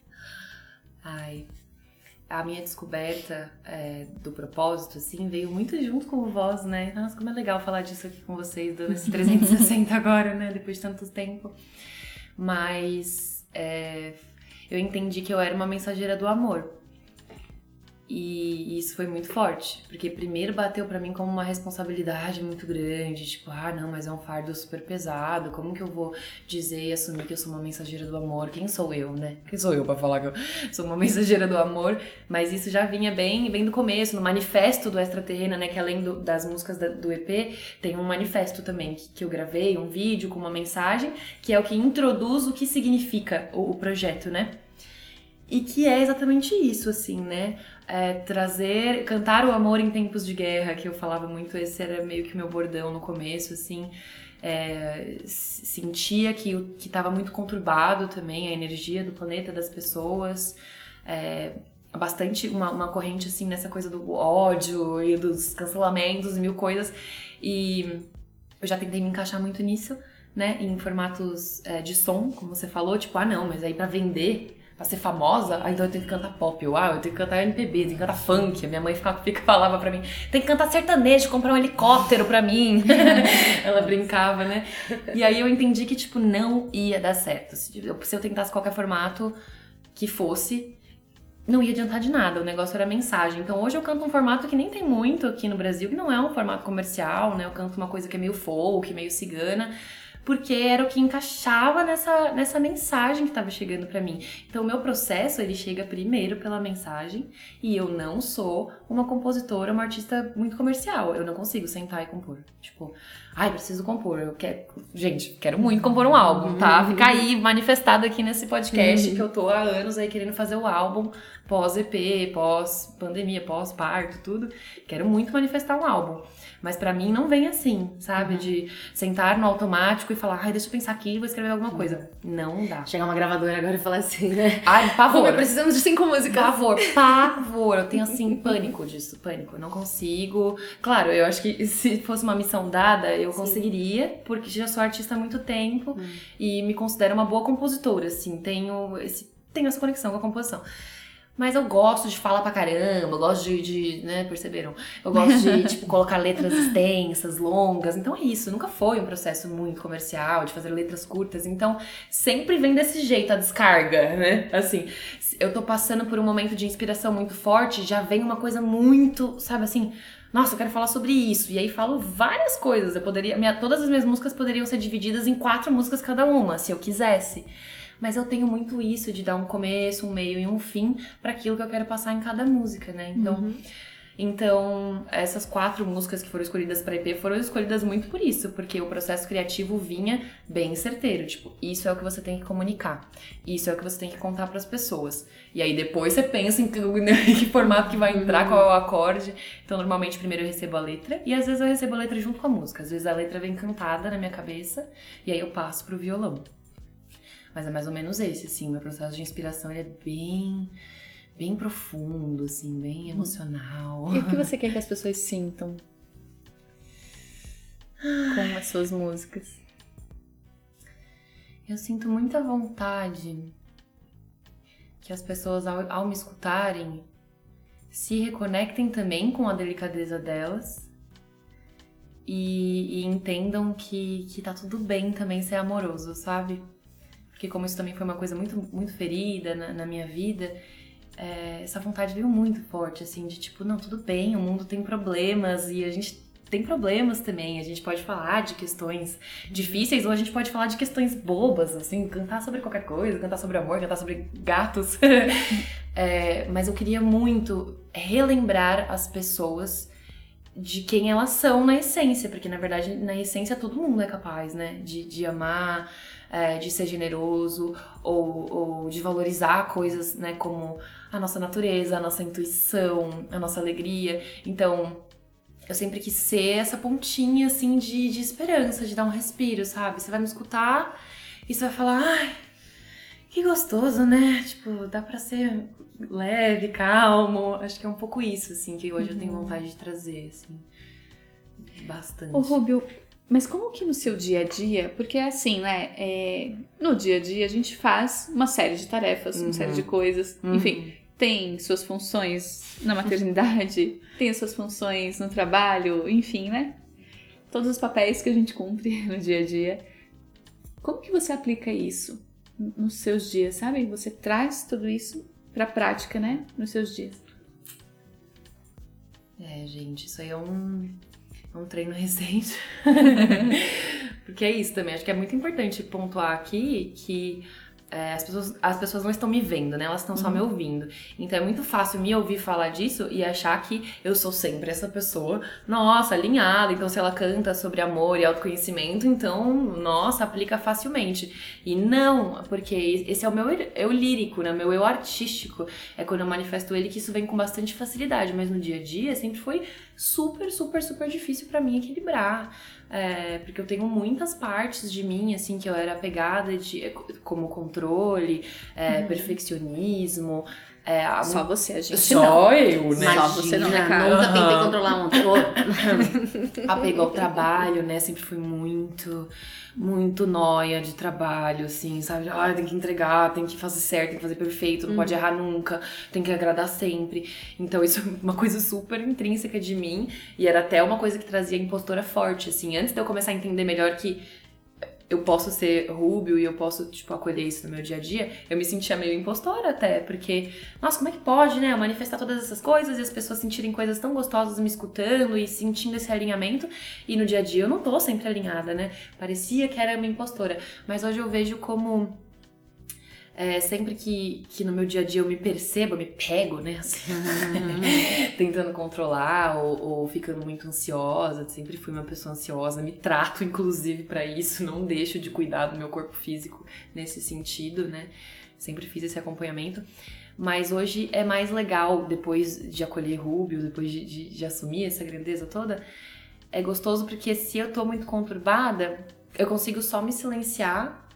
S3: Ai, a minha descoberta é, do propósito, assim, veio muito junto com o Voz, né? Nossa, como é legal falar disso aqui com vocês, dando esse 360 agora, né? Depois de tanto tempo. Mas é, eu entendi que eu era uma mensageira do amor. E isso foi muito forte, porque primeiro bateu para mim como uma responsabilidade muito grande, tipo, ah, não, mas é um fardo super pesado, como que eu vou dizer e assumir que eu sou uma mensageira do amor? Quem sou eu, né? Quem sou eu para falar que eu sou uma mensageira do amor? Mas isso já vinha bem, bem do começo, no manifesto do Extraterrena, né, que além do, das músicas da, do EP, tem um manifesto também que, que, eu gravei, um vídeo com uma mensagem, que é o que introduz o que significa o, o projeto, né? E que é exatamente isso, assim, né? É trazer, cantar o amor em tempos de guerra, que eu falava muito, esse era meio que meu bordão no começo, assim. É, sentia que estava muito conturbado também a energia do planeta das pessoas é, bastante uma, uma corrente assim nessa coisa do ódio e dos cancelamentos mil coisas e eu já tentei me encaixar muito nisso né em formatos é, de som como você falou tipo ah não mas aí para vender pra ser famosa, ah, então eu tenho que cantar pop. Eu, ah, eu tenho que cantar MPB, tenho que cantar funk. A minha mãe fica, fica, falava pra mim, tem que cantar sertanejo, comprar um helicóptero pra mim. Ela brincava, né? E aí eu entendi que, tipo, não ia dar certo. Se eu tentasse qualquer formato que fosse, não ia adiantar de nada, o negócio era mensagem. Então hoje eu canto um formato que nem tem muito aqui no Brasil, que não é um formato comercial, né? Eu canto uma coisa que é meio folk, meio cigana porque era o que encaixava nessa, nessa mensagem que estava chegando para mim. Então, o meu processo, ele chega primeiro pela mensagem, e eu não sou uma compositora, uma artista muito comercial. Eu não consigo sentar e compor. Tipo, ai, preciso compor. Eu quero. Gente, quero muito compor um álbum, tá? Fica aí manifestado aqui nesse podcast uhum. que eu tô há anos aí querendo fazer o álbum pós-EP, pós-pandemia, pós-parto, tudo. Quero muito manifestar um álbum. Mas para mim não vem assim, sabe? Uhum. De sentar no automático e falar, ai, deixa eu pensar aqui e vou escrever alguma coisa. Não dá.
S1: Chegar uma gravadora agora e falar assim, né?
S3: Ai, pavor.
S1: precisamos de cinco músicas.
S3: Pavor, pavor. Eu tenho assim, pânico disso, pânico. Eu não consigo. Claro, eu acho que se fosse uma missão dada, eu Sim. conseguiria, porque já sou artista há muito tempo hum. e me considero uma boa compositora, assim. Tenho, esse, tenho essa conexão com a composição. Mas eu gosto de falar pra caramba, eu gosto de, de né, perceberam? Eu gosto de, tipo, colocar letras extensas, longas. Então é isso, nunca foi um processo muito comercial, de fazer letras curtas. Então sempre vem desse jeito a descarga, né? Assim, eu tô passando por um momento de inspiração muito forte, já vem uma coisa muito, sabe assim, nossa, eu quero falar sobre isso. E aí falo várias coisas. Eu poderia, minha, todas as minhas músicas poderiam ser divididas em quatro músicas cada uma, se eu quisesse mas eu tenho muito isso de dar um começo, um meio e um fim para aquilo que eu quero passar em cada música, né? Então, uhum. Então, essas quatro músicas que foram escolhidas para EP foram escolhidas muito por isso, porque o processo criativo vinha bem certeiro, tipo, isso é o que você tem que comunicar, isso é o que você tem que contar para as pessoas. E aí depois você pensa em que, em que formato que vai entrar, qual é o acorde. Então, normalmente primeiro eu recebo a letra e às vezes eu recebo a letra junto com a música. Às vezes a letra vem cantada na minha cabeça e aí eu passo pro violão. Mas é mais ou menos esse, assim, meu processo de inspiração é bem bem profundo, assim, bem emocional.
S2: E o que você quer que as pessoas sintam com as suas músicas?
S3: Eu sinto muita vontade que as pessoas, ao, ao me escutarem, se reconectem também com a delicadeza delas e, e, entendam que, que tá tudo bem também ser amoroso, sabe? Porque como isso também foi uma coisa muito, muito ferida na, na minha vida, é, essa vontade veio muito forte, assim, de tipo, não, tudo bem, o mundo tem problemas e a gente tem problemas também. A gente pode falar de questões difíceis ou a gente pode falar de questões bobas, assim, cantar sobre qualquer coisa, cantar sobre amor, cantar sobre gatos. é, mas eu queria muito relembrar as pessoas de quem elas são na essência, porque na verdade, na essência, todo mundo é capaz, né? De, de amar, é, de ser generoso ou, ou de valorizar coisas, né? Como a nossa natureza, a nossa intuição, a nossa alegria. Então, eu sempre quis ser essa pontinha, assim, de, de esperança, de dar um respiro, sabe? Você vai me escutar e você vai falar, ai, que gostoso, né? Tipo, dá pra ser leve, calmo. Acho que é um pouco isso, assim, que hoje uhum. eu tenho uhum. vontade de trazer, assim. Bastante.
S2: Ô, Rubio, mas como que no seu dia a dia, porque é assim, né? É, no dia a dia a gente faz uma série de tarefas, uhum. uma série de coisas, uhum. enfim, tem suas funções na maternidade, tem as suas funções no trabalho, enfim, né? Todos os papéis que a gente cumpre no dia a dia. Como que você aplica isso nos seus dias, sabe? Você traz tudo isso pra prática, né? Nos seus dias.
S3: É, gente, isso aí é um, é um treino recente. Porque é isso também. Acho que é muito importante pontuar aqui que é, as, pessoas, as pessoas não estão me vendo, né? Elas estão só uhum. me ouvindo. Então é muito fácil me ouvir falar disso e achar que eu sou sempre essa pessoa, nossa, alinhada. Então, se ela canta sobre amor e autoconhecimento, então, nossa, aplica facilmente. E não, porque esse é o meu eu lírico, né? Meu eu artístico. É quando eu manifesto ele que isso vem com bastante facilidade. Mas no dia a dia sempre foi super, super, super difícil para mim equilibrar. É, porque eu tenho muitas partes de mim, assim, que eu era apegada de, como controle, é, uhum. perfeccionismo. É,
S2: Só você, a gente
S3: Só
S2: não.
S3: eu,
S2: né? Só você não, né, cara?
S1: Nunca tentei controlar um
S3: Apego ao trabalho, né? Sempre fui muito, muito noia de trabalho, assim, sabe? Ah, tem que entregar, tem que fazer certo, tem que fazer perfeito, não uhum. pode errar nunca, tem que agradar sempre. Então isso é uma coisa super intrínseca de mim e era até uma coisa que trazia impostora forte, assim. Antes de eu começar a entender melhor que eu posso ser rúbio e eu posso, tipo, acolher isso no meu dia a dia, eu me sentia meio impostora até, porque, nossa, como é que pode, né? Eu manifestar todas essas coisas e as pessoas sentirem coisas tão gostosas me escutando e sentindo esse alinhamento, e no dia a dia eu não tô sempre alinhada, né? Parecia que era uma impostora, mas hoje eu vejo como é, sempre que, que no meu dia a dia eu me percebo, eu me pego, né? Assim, tentando controlar ou, ou, ficando muito ansiosa. Sempre fui uma pessoa ansiosa, me trato inclusive para isso, não deixo de cuidar do meu corpo físico nesse sentido, né? Sempre fiz esse acompanhamento. Mas hoje é mais legal, depois de acolher Rubio, depois de, de, de assumir essa grandeza toda, é gostoso porque se eu tô muito conturbada, eu consigo só me silenciar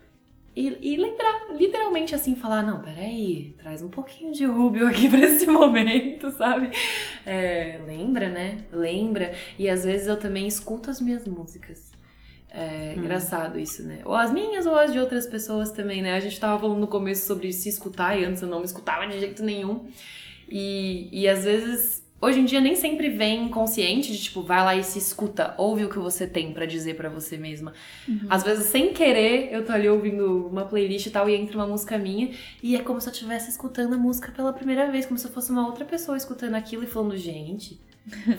S3: e, e, lembrar, literalmente assim, falar, não, peraí, traz um pouquinho de Rubio aqui pra esse momento, sabe? É, lembra, né? Lembra. E às vezes eu também escuto as minhas músicas. É hum. engraçado isso, né? Ou as minhas ou as de outras pessoas também, né? A gente tava falando no começo sobre se escutar e antes eu não me escutava de jeito nenhum. E, e às vezes Hoje em dia nem sempre vem consciente de tipo, vai lá e se escuta, ouve o que você tem para dizer para você mesma. Uhum. Às vezes, sem querer, eu tô ali ouvindo uma playlist e tal, e entra uma música minha, e é como se eu estivesse escutando a música pela primeira vez, como se eu fosse uma outra pessoa escutando aquilo e falando, gente,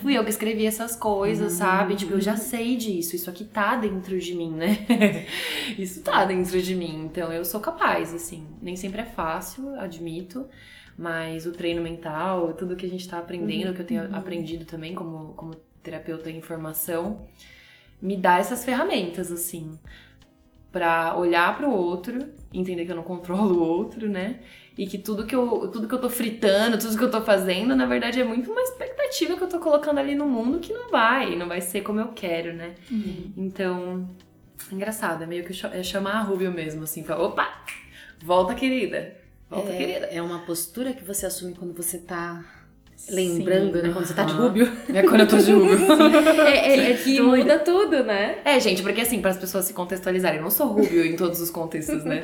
S3: Fui eu que escrevi essas coisas, sabe? Tipo, eu já sei disso, isso aqui tá dentro de mim, né? isso tá dentro de mim, então eu sou capaz, assim. Nem sempre é fácil, admito, mas o treino mental, tudo que a gente tá aprendendo, que eu tenho aprendido também como, como terapeuta em formação, me dá essas ferramentas, assim, para olhar para o outro, entender que eu não controlo o outro, né? E que tudo que eu, tudo que eu tô fritando, tudo que eu tô fazendo, na verdade é muito uma expectativa que eu tô colocando ali no mundo que não vai, não vai ser como eu quero, né? Uhum. Então, engraçado, é meio que é chamar a Rubio mesmo, assim, falar, opa, volta querida, volta
S1: é,
S3: querida.
S1: É uma postura que você assume quando você tá Lembrando, Sim. né? Quando você tá de rubio.
S3: É quando eu tô de rubio.
S1: é, é, é, que muda tudo, né?
S3: É, gente, porque assim, para as pessoas se contextualizarem, eu não sou rubio em todos os contextos, né?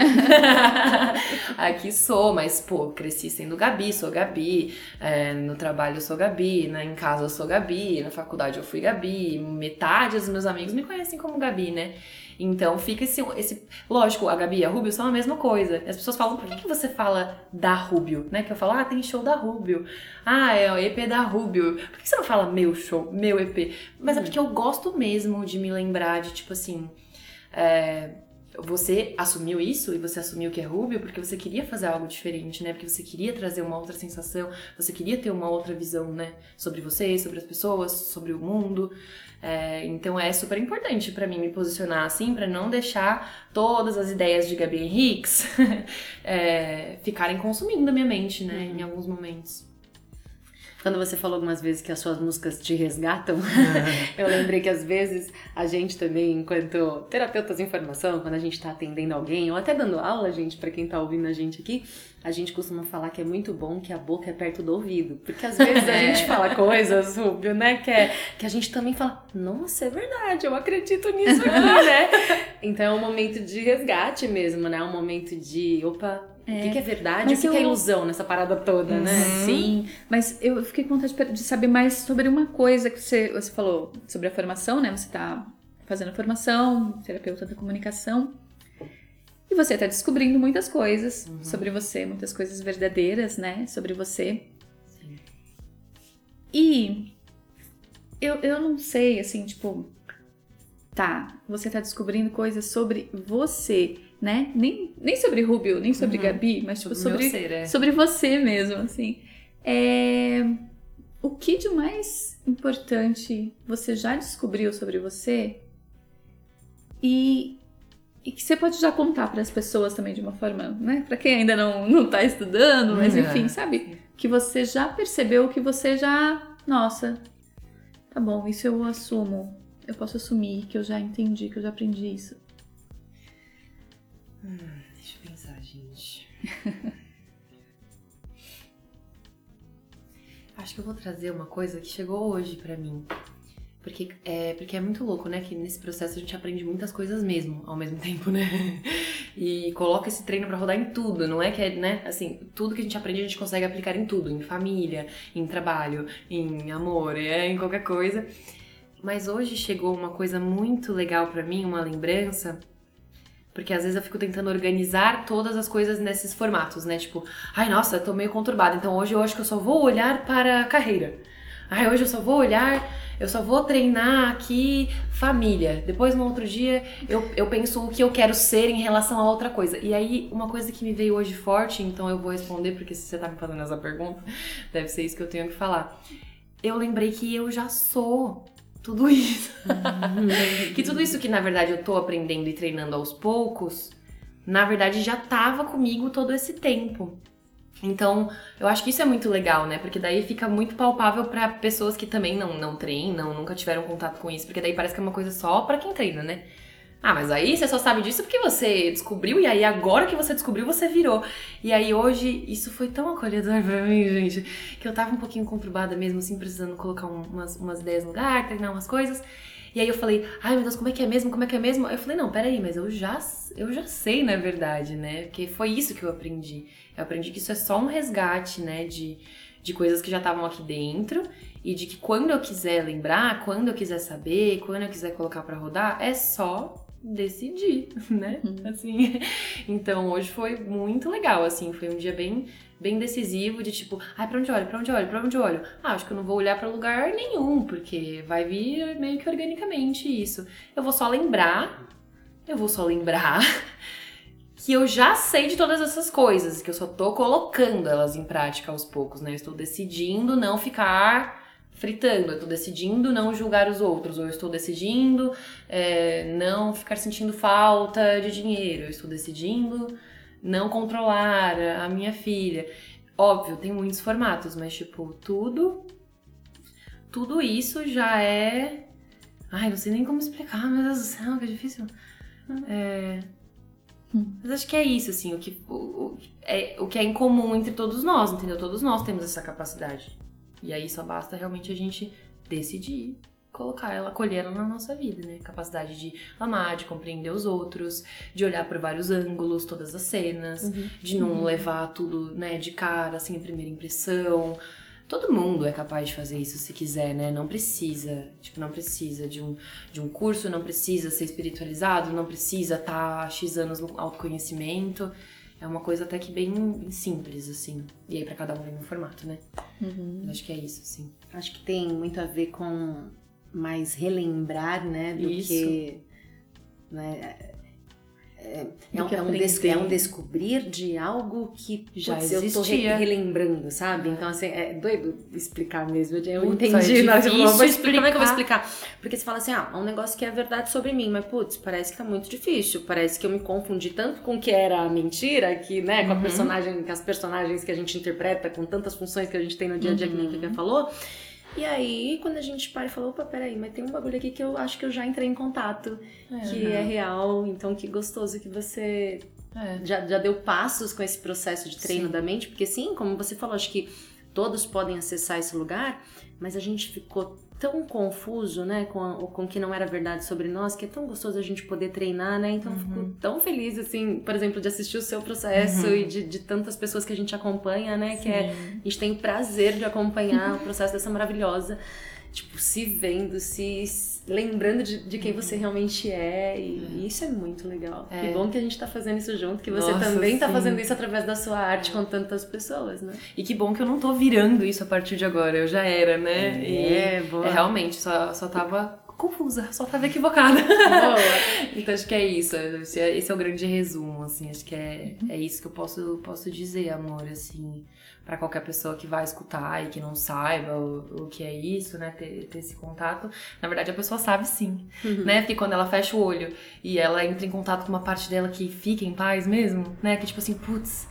S3: Aqui sou, mas, pô, cresci sendo Gabi, sou Gabi. É, no trabalho eu sou Gabi, né? em casa eu sou Gabi, na faculdade eu fui Gabi. Metade dos meus amigos me conhecem como Gabi, né? Então fica esse, esse. Lógico, a Gabi e a Rubio são a mesma coisa. As pessoas falam, por que, que você fala da Rubio? Né? Que eu falo, ah, tem show da Rubio. Ah, é o EP da Rubio. Por que você não fala meu show, meu EP? Mas é uhum. porque eu gosto mesmo de me lembrar de, tipo assim. É, você assumiu isso e você assumiu que é Rubio porque você queria fazer algo diferente, né? Porque você queria trazer uma outra sensação, você queria ter uma outra visão, né? Sobre você, sobre as pessoas, sobre o mundo. É, então é super importante para mim me posicionar assim, para não deixar todas as ideias de Gabi Henriques é, ficarem consumindo a minha mente, né, uhum. em alguns momentos.
S1: Quando você falou algumas vezes que as suas músicas te resgatam, eu lembrei que às vezes a gente também, enquanto terapeutas em formação, quando a gente tá atendendo alguém, ou até dando aula, gente, para quem tá ouvindo a gente aqui, a gente costuma falar que é muito bom que a boca é perto do ouvido. Porque às vezes a gente é. fala coisas, Rubio, né? Que, é, que a gente também fala, nossa, é verdade, eu acredito nisso aqui, né? Então é um momento de resgate mesmo, né? Um momento de, opa, é. O que, que, é verdade e o que, eu... que, é ilusão nessa parada toda, né?
S2: Uhum. Sim, mas eu fiquei com vontade de saber mais sobre uma coisa que você, você falou sobre a formação, né? Você está fazendo formação, terapeuta da comunicação. E você está descobrindo muitas coisas uhum. sobre você, muitas coisas verdadeiras, né? Sobre você. Sim. E eu, eu não sei, assim, tipo, tá, você está descobrindo coisas sobre você né? Nem, nem sobre Rubio, nem sobre uhum. Gabi, mas tipo, sobre, ser, é. sobre você mesmo, assim. É... O que de mais importante você já descobriu sobre você e, e que você pode já contar para as pessoas também de uma forma, né? Para quem ainda não, não tá estudando, mas uhum. enfim, sabe? Que você já percebeu, que você já. Nossa, tá bom, isso eu assumo. Eu posso assumir que eu já entendi, que eu já aprendi isso.
S3: Hum, deixa eu pensar, gente. Acho que eu vou trazer uma coisa que chegou hoje para mim. Porque é, porque é muito louco, né? Que nesse processo a gente aprende muitas coisas mesmo, ao mesmo tempo, né? E coloca esse treino para rodar em tudo, não é que é, né? Assim, tudo que a gente aprende a gente consegue aplicar em tudo, em família, em trabalho, em amor, é, em qualquer coisa. Mas hoje chegou uma coisa muito legal para mim, uma lembrança porque às vezes eu fico tentando organizar todas as coisas nesses formatos, né? Tipo, ai nossa, tô meio conturbada, então hoje eu acho que eu só vou olhar para a carreira. Ai, hoje eu só vou olhar, eu só vou treinar aqui família. Depois, no outro dia, eu, eu penso o que eu quero ser em relação a outra coisa. E aí, uma coisa que me veio hoje forte, então eu vou responder, porque se você tá me fazendo essa pergunta, deve ser isso que eu tenho que falar. Eu lembrei que eu já sou tudo isso. que tudo isso que na verdade eu tô aprendendo e treinando aos poucos, na verdade já tava comigo todo esse tempo. Então, eu acho que isso é muito legal, né? Porque daí fica muito palpável para pessoas que também não, não treinam, nunca tiveram contato com isso, porque daí parece que é uma coisa só para quem treina, né? Ah, mas aí você só sabe disso porque você descobriu e aí agora que você descobriu você virou. E aí hoje isso foi tão acolhedor pra mim, gente, que eu tava um pouquinho conturbada mesmo, assim, precisando colocar umas, umas ideias no lugar, treinar umas coisas. E aí eu falei, ai meu Deus, como é que é mesmo? Como é que é mesmo? Eu falei, não, peraí, mas eu já, eu já sei, na verdade, né? Porque foi isso que eu aprendi. Eu aprendi que isso é só um resgate, né, de, de coisas que já estavam aqui dentro e de que quando eu quiser lembrar, quando eu quiser saber, quando eu quiser colocar para rodar, é só decidir, né?
S2: Uhum.
S3: Assim, então hoje foi muito legal, assim, foi um dia bem bem decisivo de tipo, ai, pra onde olho, pra onde olho, pra onde olho? Ah, acho que eu não vou olhar pra lugar nenhum, porque vai vir meio que organicamente isso. Eu vou só lembrar, eu vou só lembrar que eu já sei de todas essas coisas, que eu só tô colocando elas em prática aos poucos, né? Eu estou decidindo não ficar fritando, eu tô decidindo não julgar os outros, ou eu estou decidindo é, não ficar sentindo falta de dinheiro, eu estou decidindo não controlar a minha filha. Óbvio, tem muitos formatos, mas tipo, tudo tudo isso já é Ai, não sei nem como explicar, meu Deus do céu, que difícil. É... Mas acho que é isso, assim, o que, o, o, é, o que é em comum entre todos nós, entendeu? Todos nós temos essa capacidade. E aí só basta realmente a gente decidir colocar ela, acolher ela na nossa vida, né? Capacidade de amar, de compreender os outros, de olhar por vários ângulos, todas as cenas,
S1: Uhum.
S3: de não levar tudo, né, de cara, assim, a primeira impressão. Todo mundo é capaz de fazer isso se quiser, né? Não precisa, tipo, não precisa de um, de um curso, não precisa ser espiritualizado, não precisa estar X anos no autoconhecimento. É uma coisa até que bem, simples, assim. E aí pra cada um vem um formato, né?
S2: Uhum.
S3: Acho que é isso, assim.
S1: Acho que tem muito a ver com mais relembrar, né, do
S3: Isso.
S1: que. Né, é, é, um, é um des- é um descobrir de algo que
S3: Já
S1: putz, eu tô re-
S3: existia.
S1: relembrando, sabe? Então, assim, é doido explicar mesmo. Eu
S3: Putz,
S1: entendi,
S3: é
S1: que eu vou explicar. Como é que eu vou
S3: explicar.
S1: Porque você fala assim, ah, é um negócio que é verdade sobre mim, mas putz, parece que tá muito difícil. Parece que eu me confundi tanto com o que era a mentira, que, né, com a
S3: Uhum.
S1: personagem, com as personagens que a gente interpreta, com tantas funções que a gente tem no dia a dia, que nem a
S3: Uhum.
S1: Kika falou. E aí, quando a gente para e falou, opa, peraí, mas tem um bagulho aqui que eu acho que eu já entrei em contato, que é real, então que gostoso que você
S3: É.
S1: já, já deu passos com esse processo de treino
S3: Sim.
S1: da mente, porque sim, como você falou, acho que todos podem acessar esse lugar, mas a gente ficou tão confuso, né, com, a- com o que não era verdade sobre nós, que é tão gostoso a gente poder treinar, né? Então eu fico tão feliz, assim, por exemplo, de assistir o seu processo
S3: Uhum.
S1: e de, de tantas pessoas que a gente acompanha, né? Que é,
S3: Sim.
S1: a gente tem o prazer de acompanhar o processo dessa maravilhosa, tipo, se vendo, se lembrando de, de quem você realmente é, e, e isso é muito legal.
S3: É.
S1: Que bom que a gente tá fazendo isso junto, que você
S3: Nossa,
S1: também tá
S3: sim.
S1: fazendo isso através da sua arte com tantas pessoas, né?
S3: E que bom que eu não tô virando isso a partir de agora, eu já era, né?
S1: É,
S3: e
S1: boa.
S3: é, realmente, só, só tava confusa, só tava equivocada.
S1: Boa.
S3: então acho que é isso, esse é, esse é o grande resumo, assim, acho que é, é isso que eu posso, posso dizer, amor, assim, pra qualquer pessoa que vai escutar e que não saiba o, o que é isso, né, ter, ter esse contato. Na verdade, a pessoa sabe sim, né, porque quando ela fecha o olho e ela entra em contato com uma parte dela que fica em paz mesmo, né, que tipo assim, putz,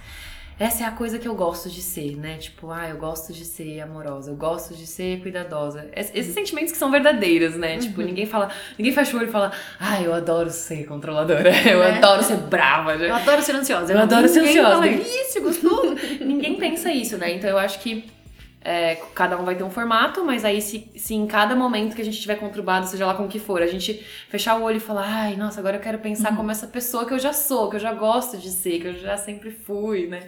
S3: essa é a coisa que eu gosto de ser, né? Tipo, ah, eu gosto de ser amorosa, eu gosto de ser cuidadosa. Es- Esses sentimentos que são verdadeiros, né? Tipo, ninguém fala, ninguém fecha o olho e fala, ah, eu adoro ser controladora, eu
S1: É.
S3: adoro ser brava.
S1: Eu adoro ser ansiosa.
S3: Eu adoro ser ansiosa.
S1: fala isso.
S3: Pensa isso, né? Então eu acho que é, cada um vai ter um formato, mas aí se, se em cada momento que a gente tiver conturbado, seja lá com o que for, a gente fechar o olho e falar, ai, nossa, agora eu quero pensar como essa pessoa que eu já sou, que eu já gosto de ser, que eu já sempre fui, né?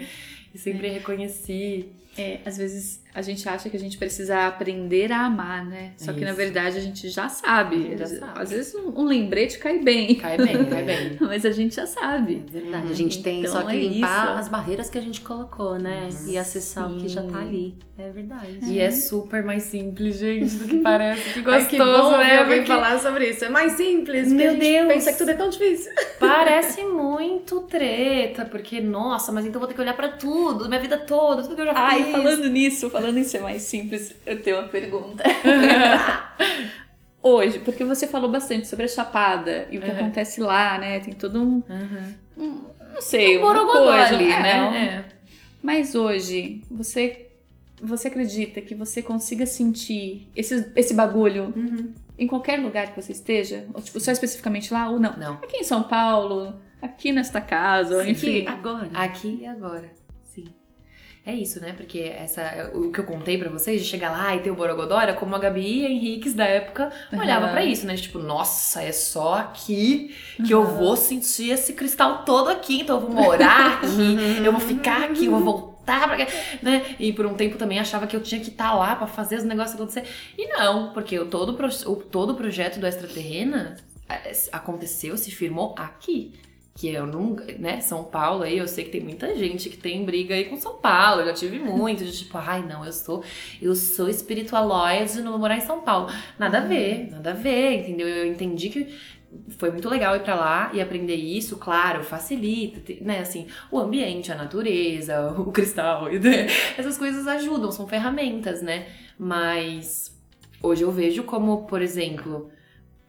S3: E sempre reconheci.
S2: É, às vezes a gente acha que a gente precisa aprender a amar, né? Só que na
S3: Isso.
S2: verdade a gente já sabe.
S3: Já
S2: Às-
S3: sabe.
S2: Às vezes um, um lembrete cai bem,
S3: Cai bem, cai bem.
S2: mas a gente já sabe.
S1: Verdade, a gente tem
S2: Então
S1: só que
S2: é
S1: limpar
S2: isso.
S1: as barreiras que a gente colocou, né? E acessar o que já tá
S2: Sim.
S1: ali. É verdade.
S3: E é super mais simples, gente, do que parece. Que
S1: Ai,
S3: gostoso,
S1: que bom
S3: né?
S1: alguém
S3: Porque
S1: falar sobre isso. É mais simples.
S3: Meu
S1: a gente
S3: Deus.
S1: pensa que tudo é tão difícil.
S3: Parece muito treta, porque, nossa, mas então eu vou ter que olhar pra tudo, minha vida toda, tudo que eu já
S2: Ai, falando nisso, falando em ser mais simples, eu tenho uma pergunta. Hoje, porque você falou bastante sobre a Chapada e o que
S3: Uhum.
S2: acontece lá, né? Tem todo um,
S3: Uhum.
S2: um- não sei, uma
S3: Borogodó
S2: coisa
S3: ali,
S2: é,
S3: né?
S2: Mas hoje, você você acredita que você consiga sentir esse, esse bagulho
S3: Uhum.
S2: em qualquer lugar que você esteja? Ou, tipo, só especificamente lá ou não?
S3: Não.
S2: Aqui em São Paulo, aqui nesta casa, ou enfim.
S1: Aqui, agora.
S3: Aqui e agora. É isso, né? Porque essa, o que eu contei pra vocês, de chegar lá e ter o Borogodó, era como a Gabi Henriques da época olhava
S2: Uhum.
S3: pra isso, né? Tipo, nossa, é só aqui que eu vou sentir esse cristal todo aqui, então eu vou morar aqui, eu vou ficar aqui, eu vou voltar pra cá, né? E por um tempo também achava que eu tinha que estar lá pra fazer os negócios acontecer. E não, porque o todo, o, todo o projeto do Extraterrena é, aconteceu, se firmou aqui. Que eu não, né, São Paulo aí, eu sei que tem muita gente que tem briga aí com São Paulo. Eu já tive muito de tipo, ai não, eu sou, eu sou espiritualoide não vou morar em São Paulo. Nada a ver, nada a ver, entendeu? Eu entendi que foi muito legal ir para lá e aprender isso, claro, facilita, né? Assim, o ambiente, a natureza, o cristal, essas coisas ajudam, são ferramentas, né? Mas hoje eu vejo como, por exemplo,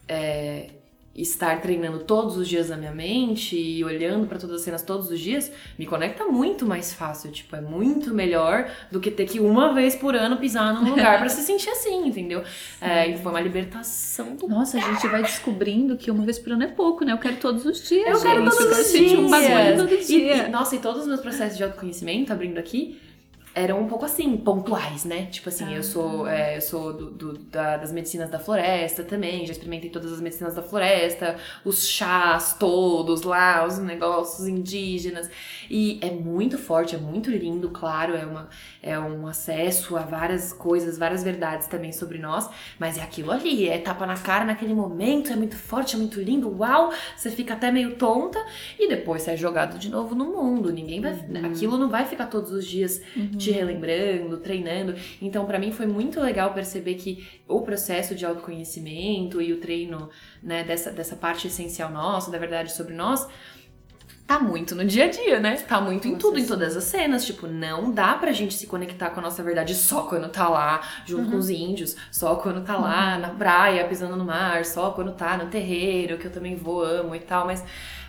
S3: é, estar treinando todos os dias na minha mente e olhando para todas as cenas todos os dias me conecta muito mais fácil. Tipo, é muito melhor do que ter que uma vez por ano pisar num lugar para se sentir assim, entendeu? É, e foi uma libertação do.
S2: Nossa, a gente vai descobrindo que uma vez por ano é pouco, né? Eu quero todos os dias.
S3: Eu quero
S2: gente.
S3: todos
S2: eu
S3: os
S2: dias.
S3: Um
S2: todo dia.
S3: E, e, nossa, e todos os meus processos de autoconhecimento, abrindo aqui, eram um pouco assim, pontuais, né? Tipo assim, ah. eu sou, é, eu sou do, do, da, das medicinas da floresta também, já experimentei todas as medicinas da floresta, os chás todos lá, os negócios indígenas. E é muito forte, é muito lindo, claro, é, uma, é um acesso a várias coisas, várias verdades também sobre nós, mas é aquilo ali, é tapa na cara naquele momento, é muito forte, é muito lindo, uau, você fica até meio tonta e depois você é jogado de novo no mundo. Ninguém vai. Uhum. Aquilo não vai ficar todos os dias. Uhum te relembrando, treinando. Então, para mim foi muito legal perceber que o processo de autoconhecimento e o treino, né, dessa, dessa parte essencial nossa, da verdade sobre nós, tá muito no dia a dia, né? Tá muito em tudo, em todas as cenas. Tipo, não dá pra gente se conectar com a nossa verdade só quando tá lá junto uhum. com os índios, só quando tá lá uhum. na praia, pisando no mar, só quando tá no terreiro, que eu também vou, amo e tal, mas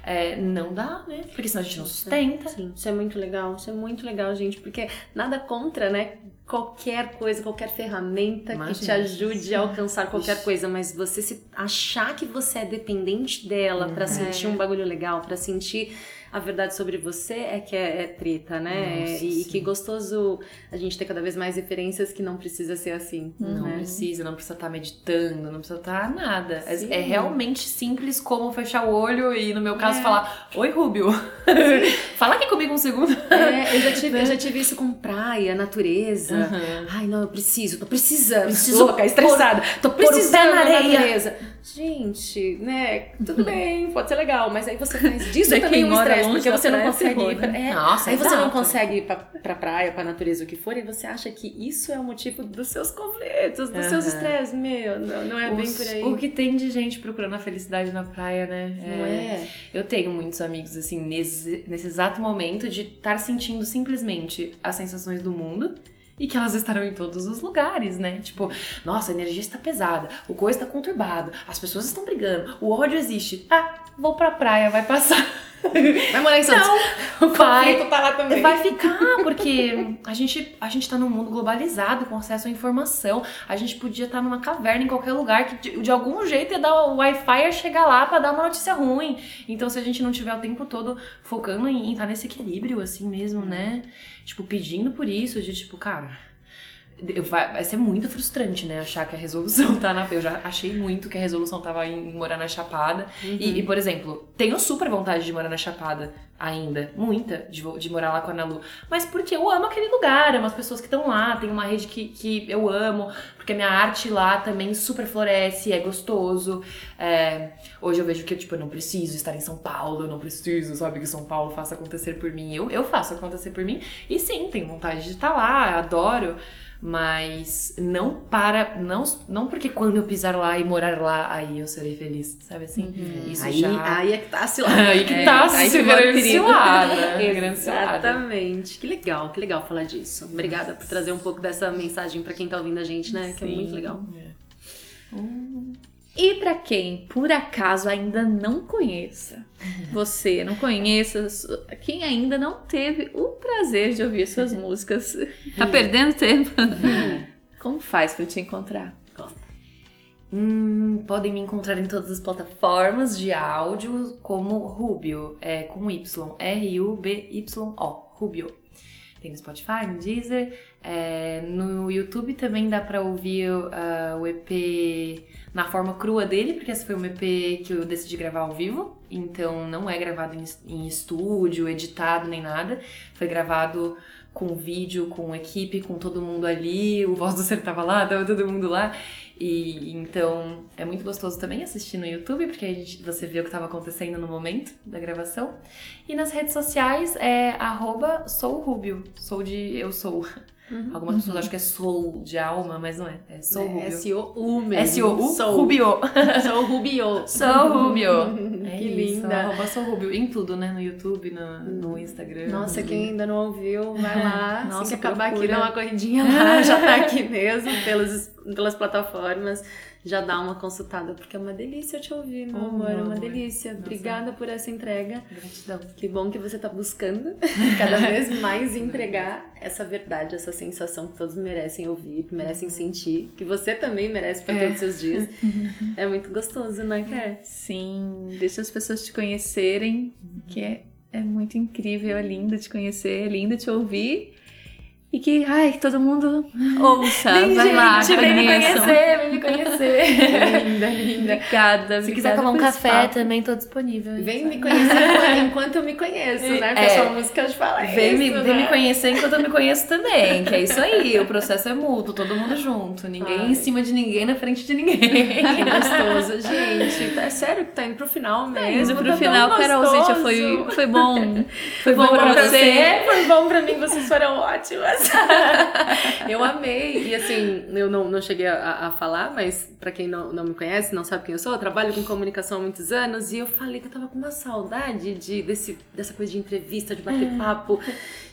S3: é, não dá, né? Porque senão a gente não sustenta.
S1: Sim, isso é muito legal, isso é muito legal, gente, porque nada contra, né? Qualquer coisa, qualquer ferramenta Imagina. que te ajude a alcançar qualquer coisa, mas você se achar que você é dependente dela para sentir um bagulho legal, para sentir a verdade sobre você é que é, é treta, né? Nossa, e, e, que gostoso a gente ter cada vez mais referências que não precisa ser assim.
S3: Não
S1: né?
S3: precisa, não precisa estar tá meditando, não precisa estar tá nada. É, é realmente simples como fechar o olho e, no meu caso, é. falar: Oi, Rubio. Fala aqui comigo um segundo.
S1: É, eu já tive, eu já tive isso com praia, natureza. Uhum. Ai, não, eu preciso, tô precisando.
S3: Preciso louca, estressada. Tô precisando na areia. natureza.
S1: Gente, né? Tudo bem, pode ser legal, mas aí você faz disso também um estresse, porque você não consegue ir pra, é, Nossa, aí exato. você não consegue ir pra, pra praia, pra natureza, o que for, e você acha que isso é o motivo dos seus conflitos, dos uhum. seus estresses. Meu, não, não é Os, bem por aí.
S3: O que tem de gente procurando a felicidade na praia, né? É, não é? Eu tenho muitos amigos, assim, nesse, nesse exato momento de estar sentindo simplesmente as sensações do mundo e que elas estarão em todos os lugares, né? Tipo, nossa, a energia está pesada, o coisa está conturbado, as pessoas estão brigando, o ódio existe. Ah, vou pra praia, vai passar.
S1: Vai morar em Santos.
S3: Não, vai, tá lá também. Vai ficar, porque a gente, a gente tá num mundo globalizado, com acesso à informação. A gente podia estar tá numa caverna em qualquer lugar, que de, de algum jeito ia dar o Wi-Fi ia chegar lá para dar uma notícia ruim. Então, se a gente não tiver o tempo todo focando em estar tá nesse equilíbrio, assim mesmo, né? Tipo, pedindo por isso, de tipo, cara vai, vai ser muito frustrante, né? Achar que a resolução tá na. Eu já achei muito que a resolução tava em morar na Chapada. Uhum. E, e, por exemplo, tenho super vontade de morar na Chapada ainda. Muita, de, de morar lá com a Ana Lu. Mas porque eu amo aquele lugar, amo as pessoas que estão lá, tem uma rede que, que eu amo, porque a minha arte lá também super floresce, é gostoso. É, hoje eu vejo que tipo, eu não preciso estar em São Paulo, eu não preciso, sabe, que São Paulo faça acontecer por mim. Eu, eu faço acontecer por mim. E sim, tenho vontade de estar lá, adoro mas não para, não, não porque quando eu pisar lá e morar lá, aí eu serei feliz, sabe assim?
S1: Uhum. Isso aí, já... aí é que tá a cilada.
S3: aí que é, tá a grande cilada.
S1: Exatamente. Que legal, que legal falar disso. Obrigada por trazer um pouco dessa mensagem para quem tá ouvindo a gente, né? Sim. Que é muito legal. É.
S2: Hum. E para quem por acaso ainda não conheça, você não conheça, quem ainda não teve o prazer de ouvir suas músicas, tá perdendo tempo? Como faz para te encontrar?
S3: Hum, podem me encontrar em todas as plataformas de áudio como Rubio, é com Y, R-U-B-Y-O, Rubio. Tem no Spotify, no Deezer, É, no YouTube também dá pra ouvir uh, o EP na forma crua dele, porque esse foi um EP que eu decidi gravar ao vivo. Então não é gravado em, estúdio, editado nem nada. Foi gravado com vídeo, com equipe, com todo mundo ali. O Voz do Ser tava lá, tava todo mundo lá. E então é muito gostoso também assistir no YouTube, porque a gente, você vê o que estava acontecendo no momento da gravação. E nas redes sociais é arroba sourubio, sou de eu sou. Uhum. Algumas pessoas uhum. acham que é soul de alma, mas não é. É sou é, Rubio.
S1: S-O-U mesmo.
S3: S-O-U? Sou. Rubio.
S1: Sou Rubio.
S3: Sou Rubio.
S1: É que isso, linda.
S3: Arroba sou Rubio. Em tudo, né? No YouTube, no, no Instagram.
S1: Nossa, quem ainda não ouviu, vai lá. Nossa, que acabar aqui, dá uma corridinha lá. Já tá aqui mesmo, pelas, pelas plataformas já dá uma consultada, porque é uma delícia te ouvir, meu oh, amor, é uma delícia. Nossa. Obrigada por essa entrega.
S3: Gratidão.
S1: Que bom que você tá buscando cada vez mais entregar essa verdade, essa sensação que todos merecem ouvir, que merecem sentir, que você também merece para é. todos os seus dias. é muito gostoso, não é, Ker?
S2: Sim, deixa as pessoas te conhecerem, que é, é muito incrível, é lindo te conhecer, é lindo te ouvir. E que, ai, todo mundo ouça,
S3: vem,
S2: vai
S3: gente,
S2: lá,
S3: vem me conhecer, vem me conhecer.
S2: linda, linda. Obrigada,
S3: Se quiser tomar um café, espaço. também tô disponível.
S1: Vem me conhecer enquanto eu me conheço, né? Porque é, a música de falar
S3: vem
S1: isso,
S3: me,
S1: né?
S3: Vem me conhecer enquanto eu me conheço também, que é isso aí, o processo é mútuo, todo mundo junto, ninguém ai. em cima de ninguém, na frente de ninguém.
S1: Que gostoso, gente. É sério que tá indo pro final mesmo. Tá indo
S2: pro tá final, Carol, gente, foi, foi bom. Foi, foi bom, bom pra, pra você. você.
S1: Foi bom pra mim, vocês foram ótimas. eu amei. E assim, eu não, não cheguei a, a falar, mas para quem não, não me conhece, não sabe quem eu sou, eu trabalho com comunicação há muitos anos e eu falei que eu tava com uma saudade de, desse, dessa coisa de entrevista, de bater papo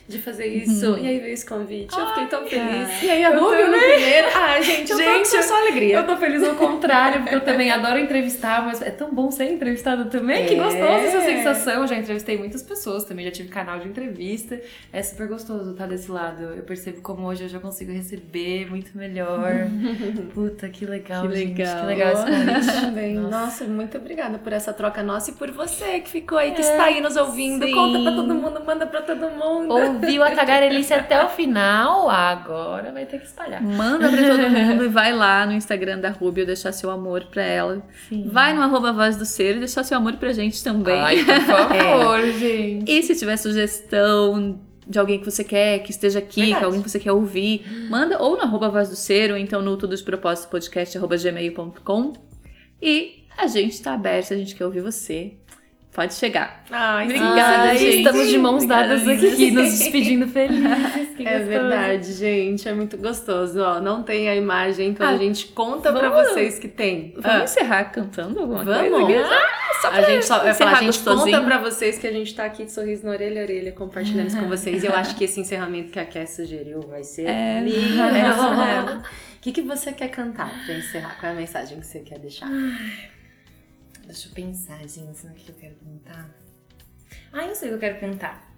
S1: de fazer isso. Uhum. E aí veio esse convite. Eu fiquei tão feliz.
S3: E aí a Rubio no primeiro.
S1: Ah, gente, eu gente, tô, só alegria.
S3: Eu tô feliz ao contrário, porque eu também adoro entrevistar, mas é tão bom ser entrevistada também. É. Que gostoso essa sensação. Eu já entrevistei muitas pessoas também, já tive canal de entrevista. É super gostoso estar desse lado. Eu percebo como hoje eu já consigo receber muito melhor. Puta, que legal, que
S1: gente.
S3: legal.
S1: Que legal esse convite. Nossa. nossa, muito obrigada por essa troca nossa e por você que ficou aí, que é, está aí nos ouvindo. Sim. Conta pra todo mundo, manda pra todo mundo.
S3: Ou ouviu a tagarelice até o final, agora vai ter que espalhar.
S2: Manda pra todo mundo e vai lá no Instagram da Rubio deixar seu amor pra ela. Sim. Vai no arroba voz do ser e deixar seu amor pra gente também.
S3: Ai, por favor, é. gente.
S2: E se tiver sugestão de alguém que você quer que esteja aqui, Verdade. que alguém que você quer ouvir, manda ou no arroba voz do ser, ou então no tudo os propósitos podcast arroba gmail.com. E a gente tá aberto, a gente quer ouvir você. Pode chegar.
S3: Ai, obrigada, Ai, gente.
S1: Estamos de mãos dadas aqui,
S3: nos despedindo felizes.
S1: Que é verdade, gente. É muito gostoso. Ó, não tem a imagem, então ah, a gente conta vamos, pra vocês que tem.
S2: Vamos ah. encerrar cantando alguma
S1: vamos?
S2: coisa?
S1: Ah, só a gente só, falar, a gente conta pra vocês que a gente tá aqui de sorriso na orelha a orelha, compartilhando isso com vocês. E eu acho que esse encerramento que a Cass sugeriu vai ser
S2: é,
S1: lindo. O que, que você quer cantar pra encerrar? Qual é a mensagem que você quer deixar?
S3: Ai. Deixa eu pensar, gente, no que eu quero cantar. Ah, eu sei o que eu quero cantar.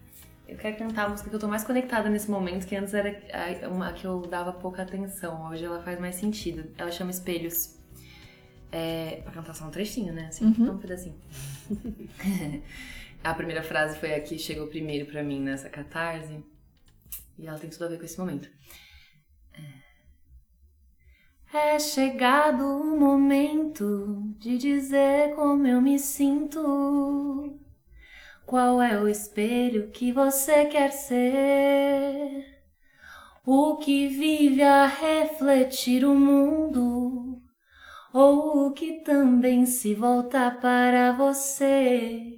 S3: Eu quero cantar a música que eu tô mais conectada nesse momento, que antes era uma que eu dava pouca atenção. Hoje ela faz mais sentido. Ela chama Espelhos. É, pra cantar só um trechinho, né? Assim, uhum. um pedacinho. a primeira frase foi a que chegou primeiro pra mim nessa catarse. E ela tem tudo a ver com esse momento. É chegado o momento de dizer como eu me sinto. Qual é o espelho que você quer ser? O que vive a refletir o mundo? Ou o que também se volta para você?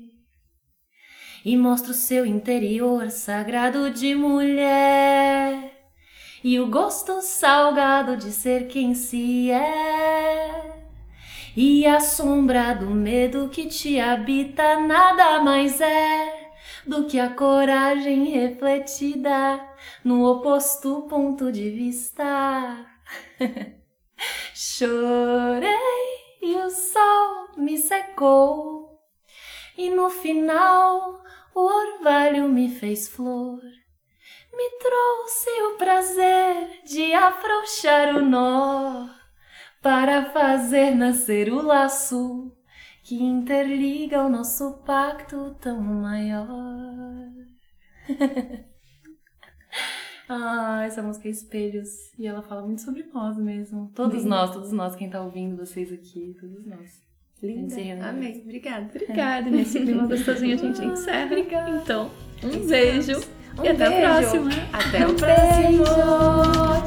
S3: E mostra o seu interior sagrado de mulher e o gosto salgado de ser quem se é. E a sombra do medo que te habita nada mais é do que a coragem refletida no oposto ponto de vista. Chorei e o sol me secou, e no final o orvalho me fez flor me trouxe o prazer de afrouxar o nó para fazer nascer o laço que interliga o nosso pacto tão maior. ah, essa música é Espelhos e ela fala muito sobre nós mesmo. Todos nós, todos nós, quem tá ouvindo vocês aqui, todos nós.
S1: Linda. Amém. Obrigada.
S2: Obrigada. É. Nesse clima gostosinho a gente ah, encerra.
S3: Obrigada.
S2: Então, um beijo.
S1: Um
S2: e até
S1: beijo.
S2: a próxima.
S1: Até
S2: um o
S1: próximo.
S2: Beijo.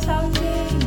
S2: Tchau, gente.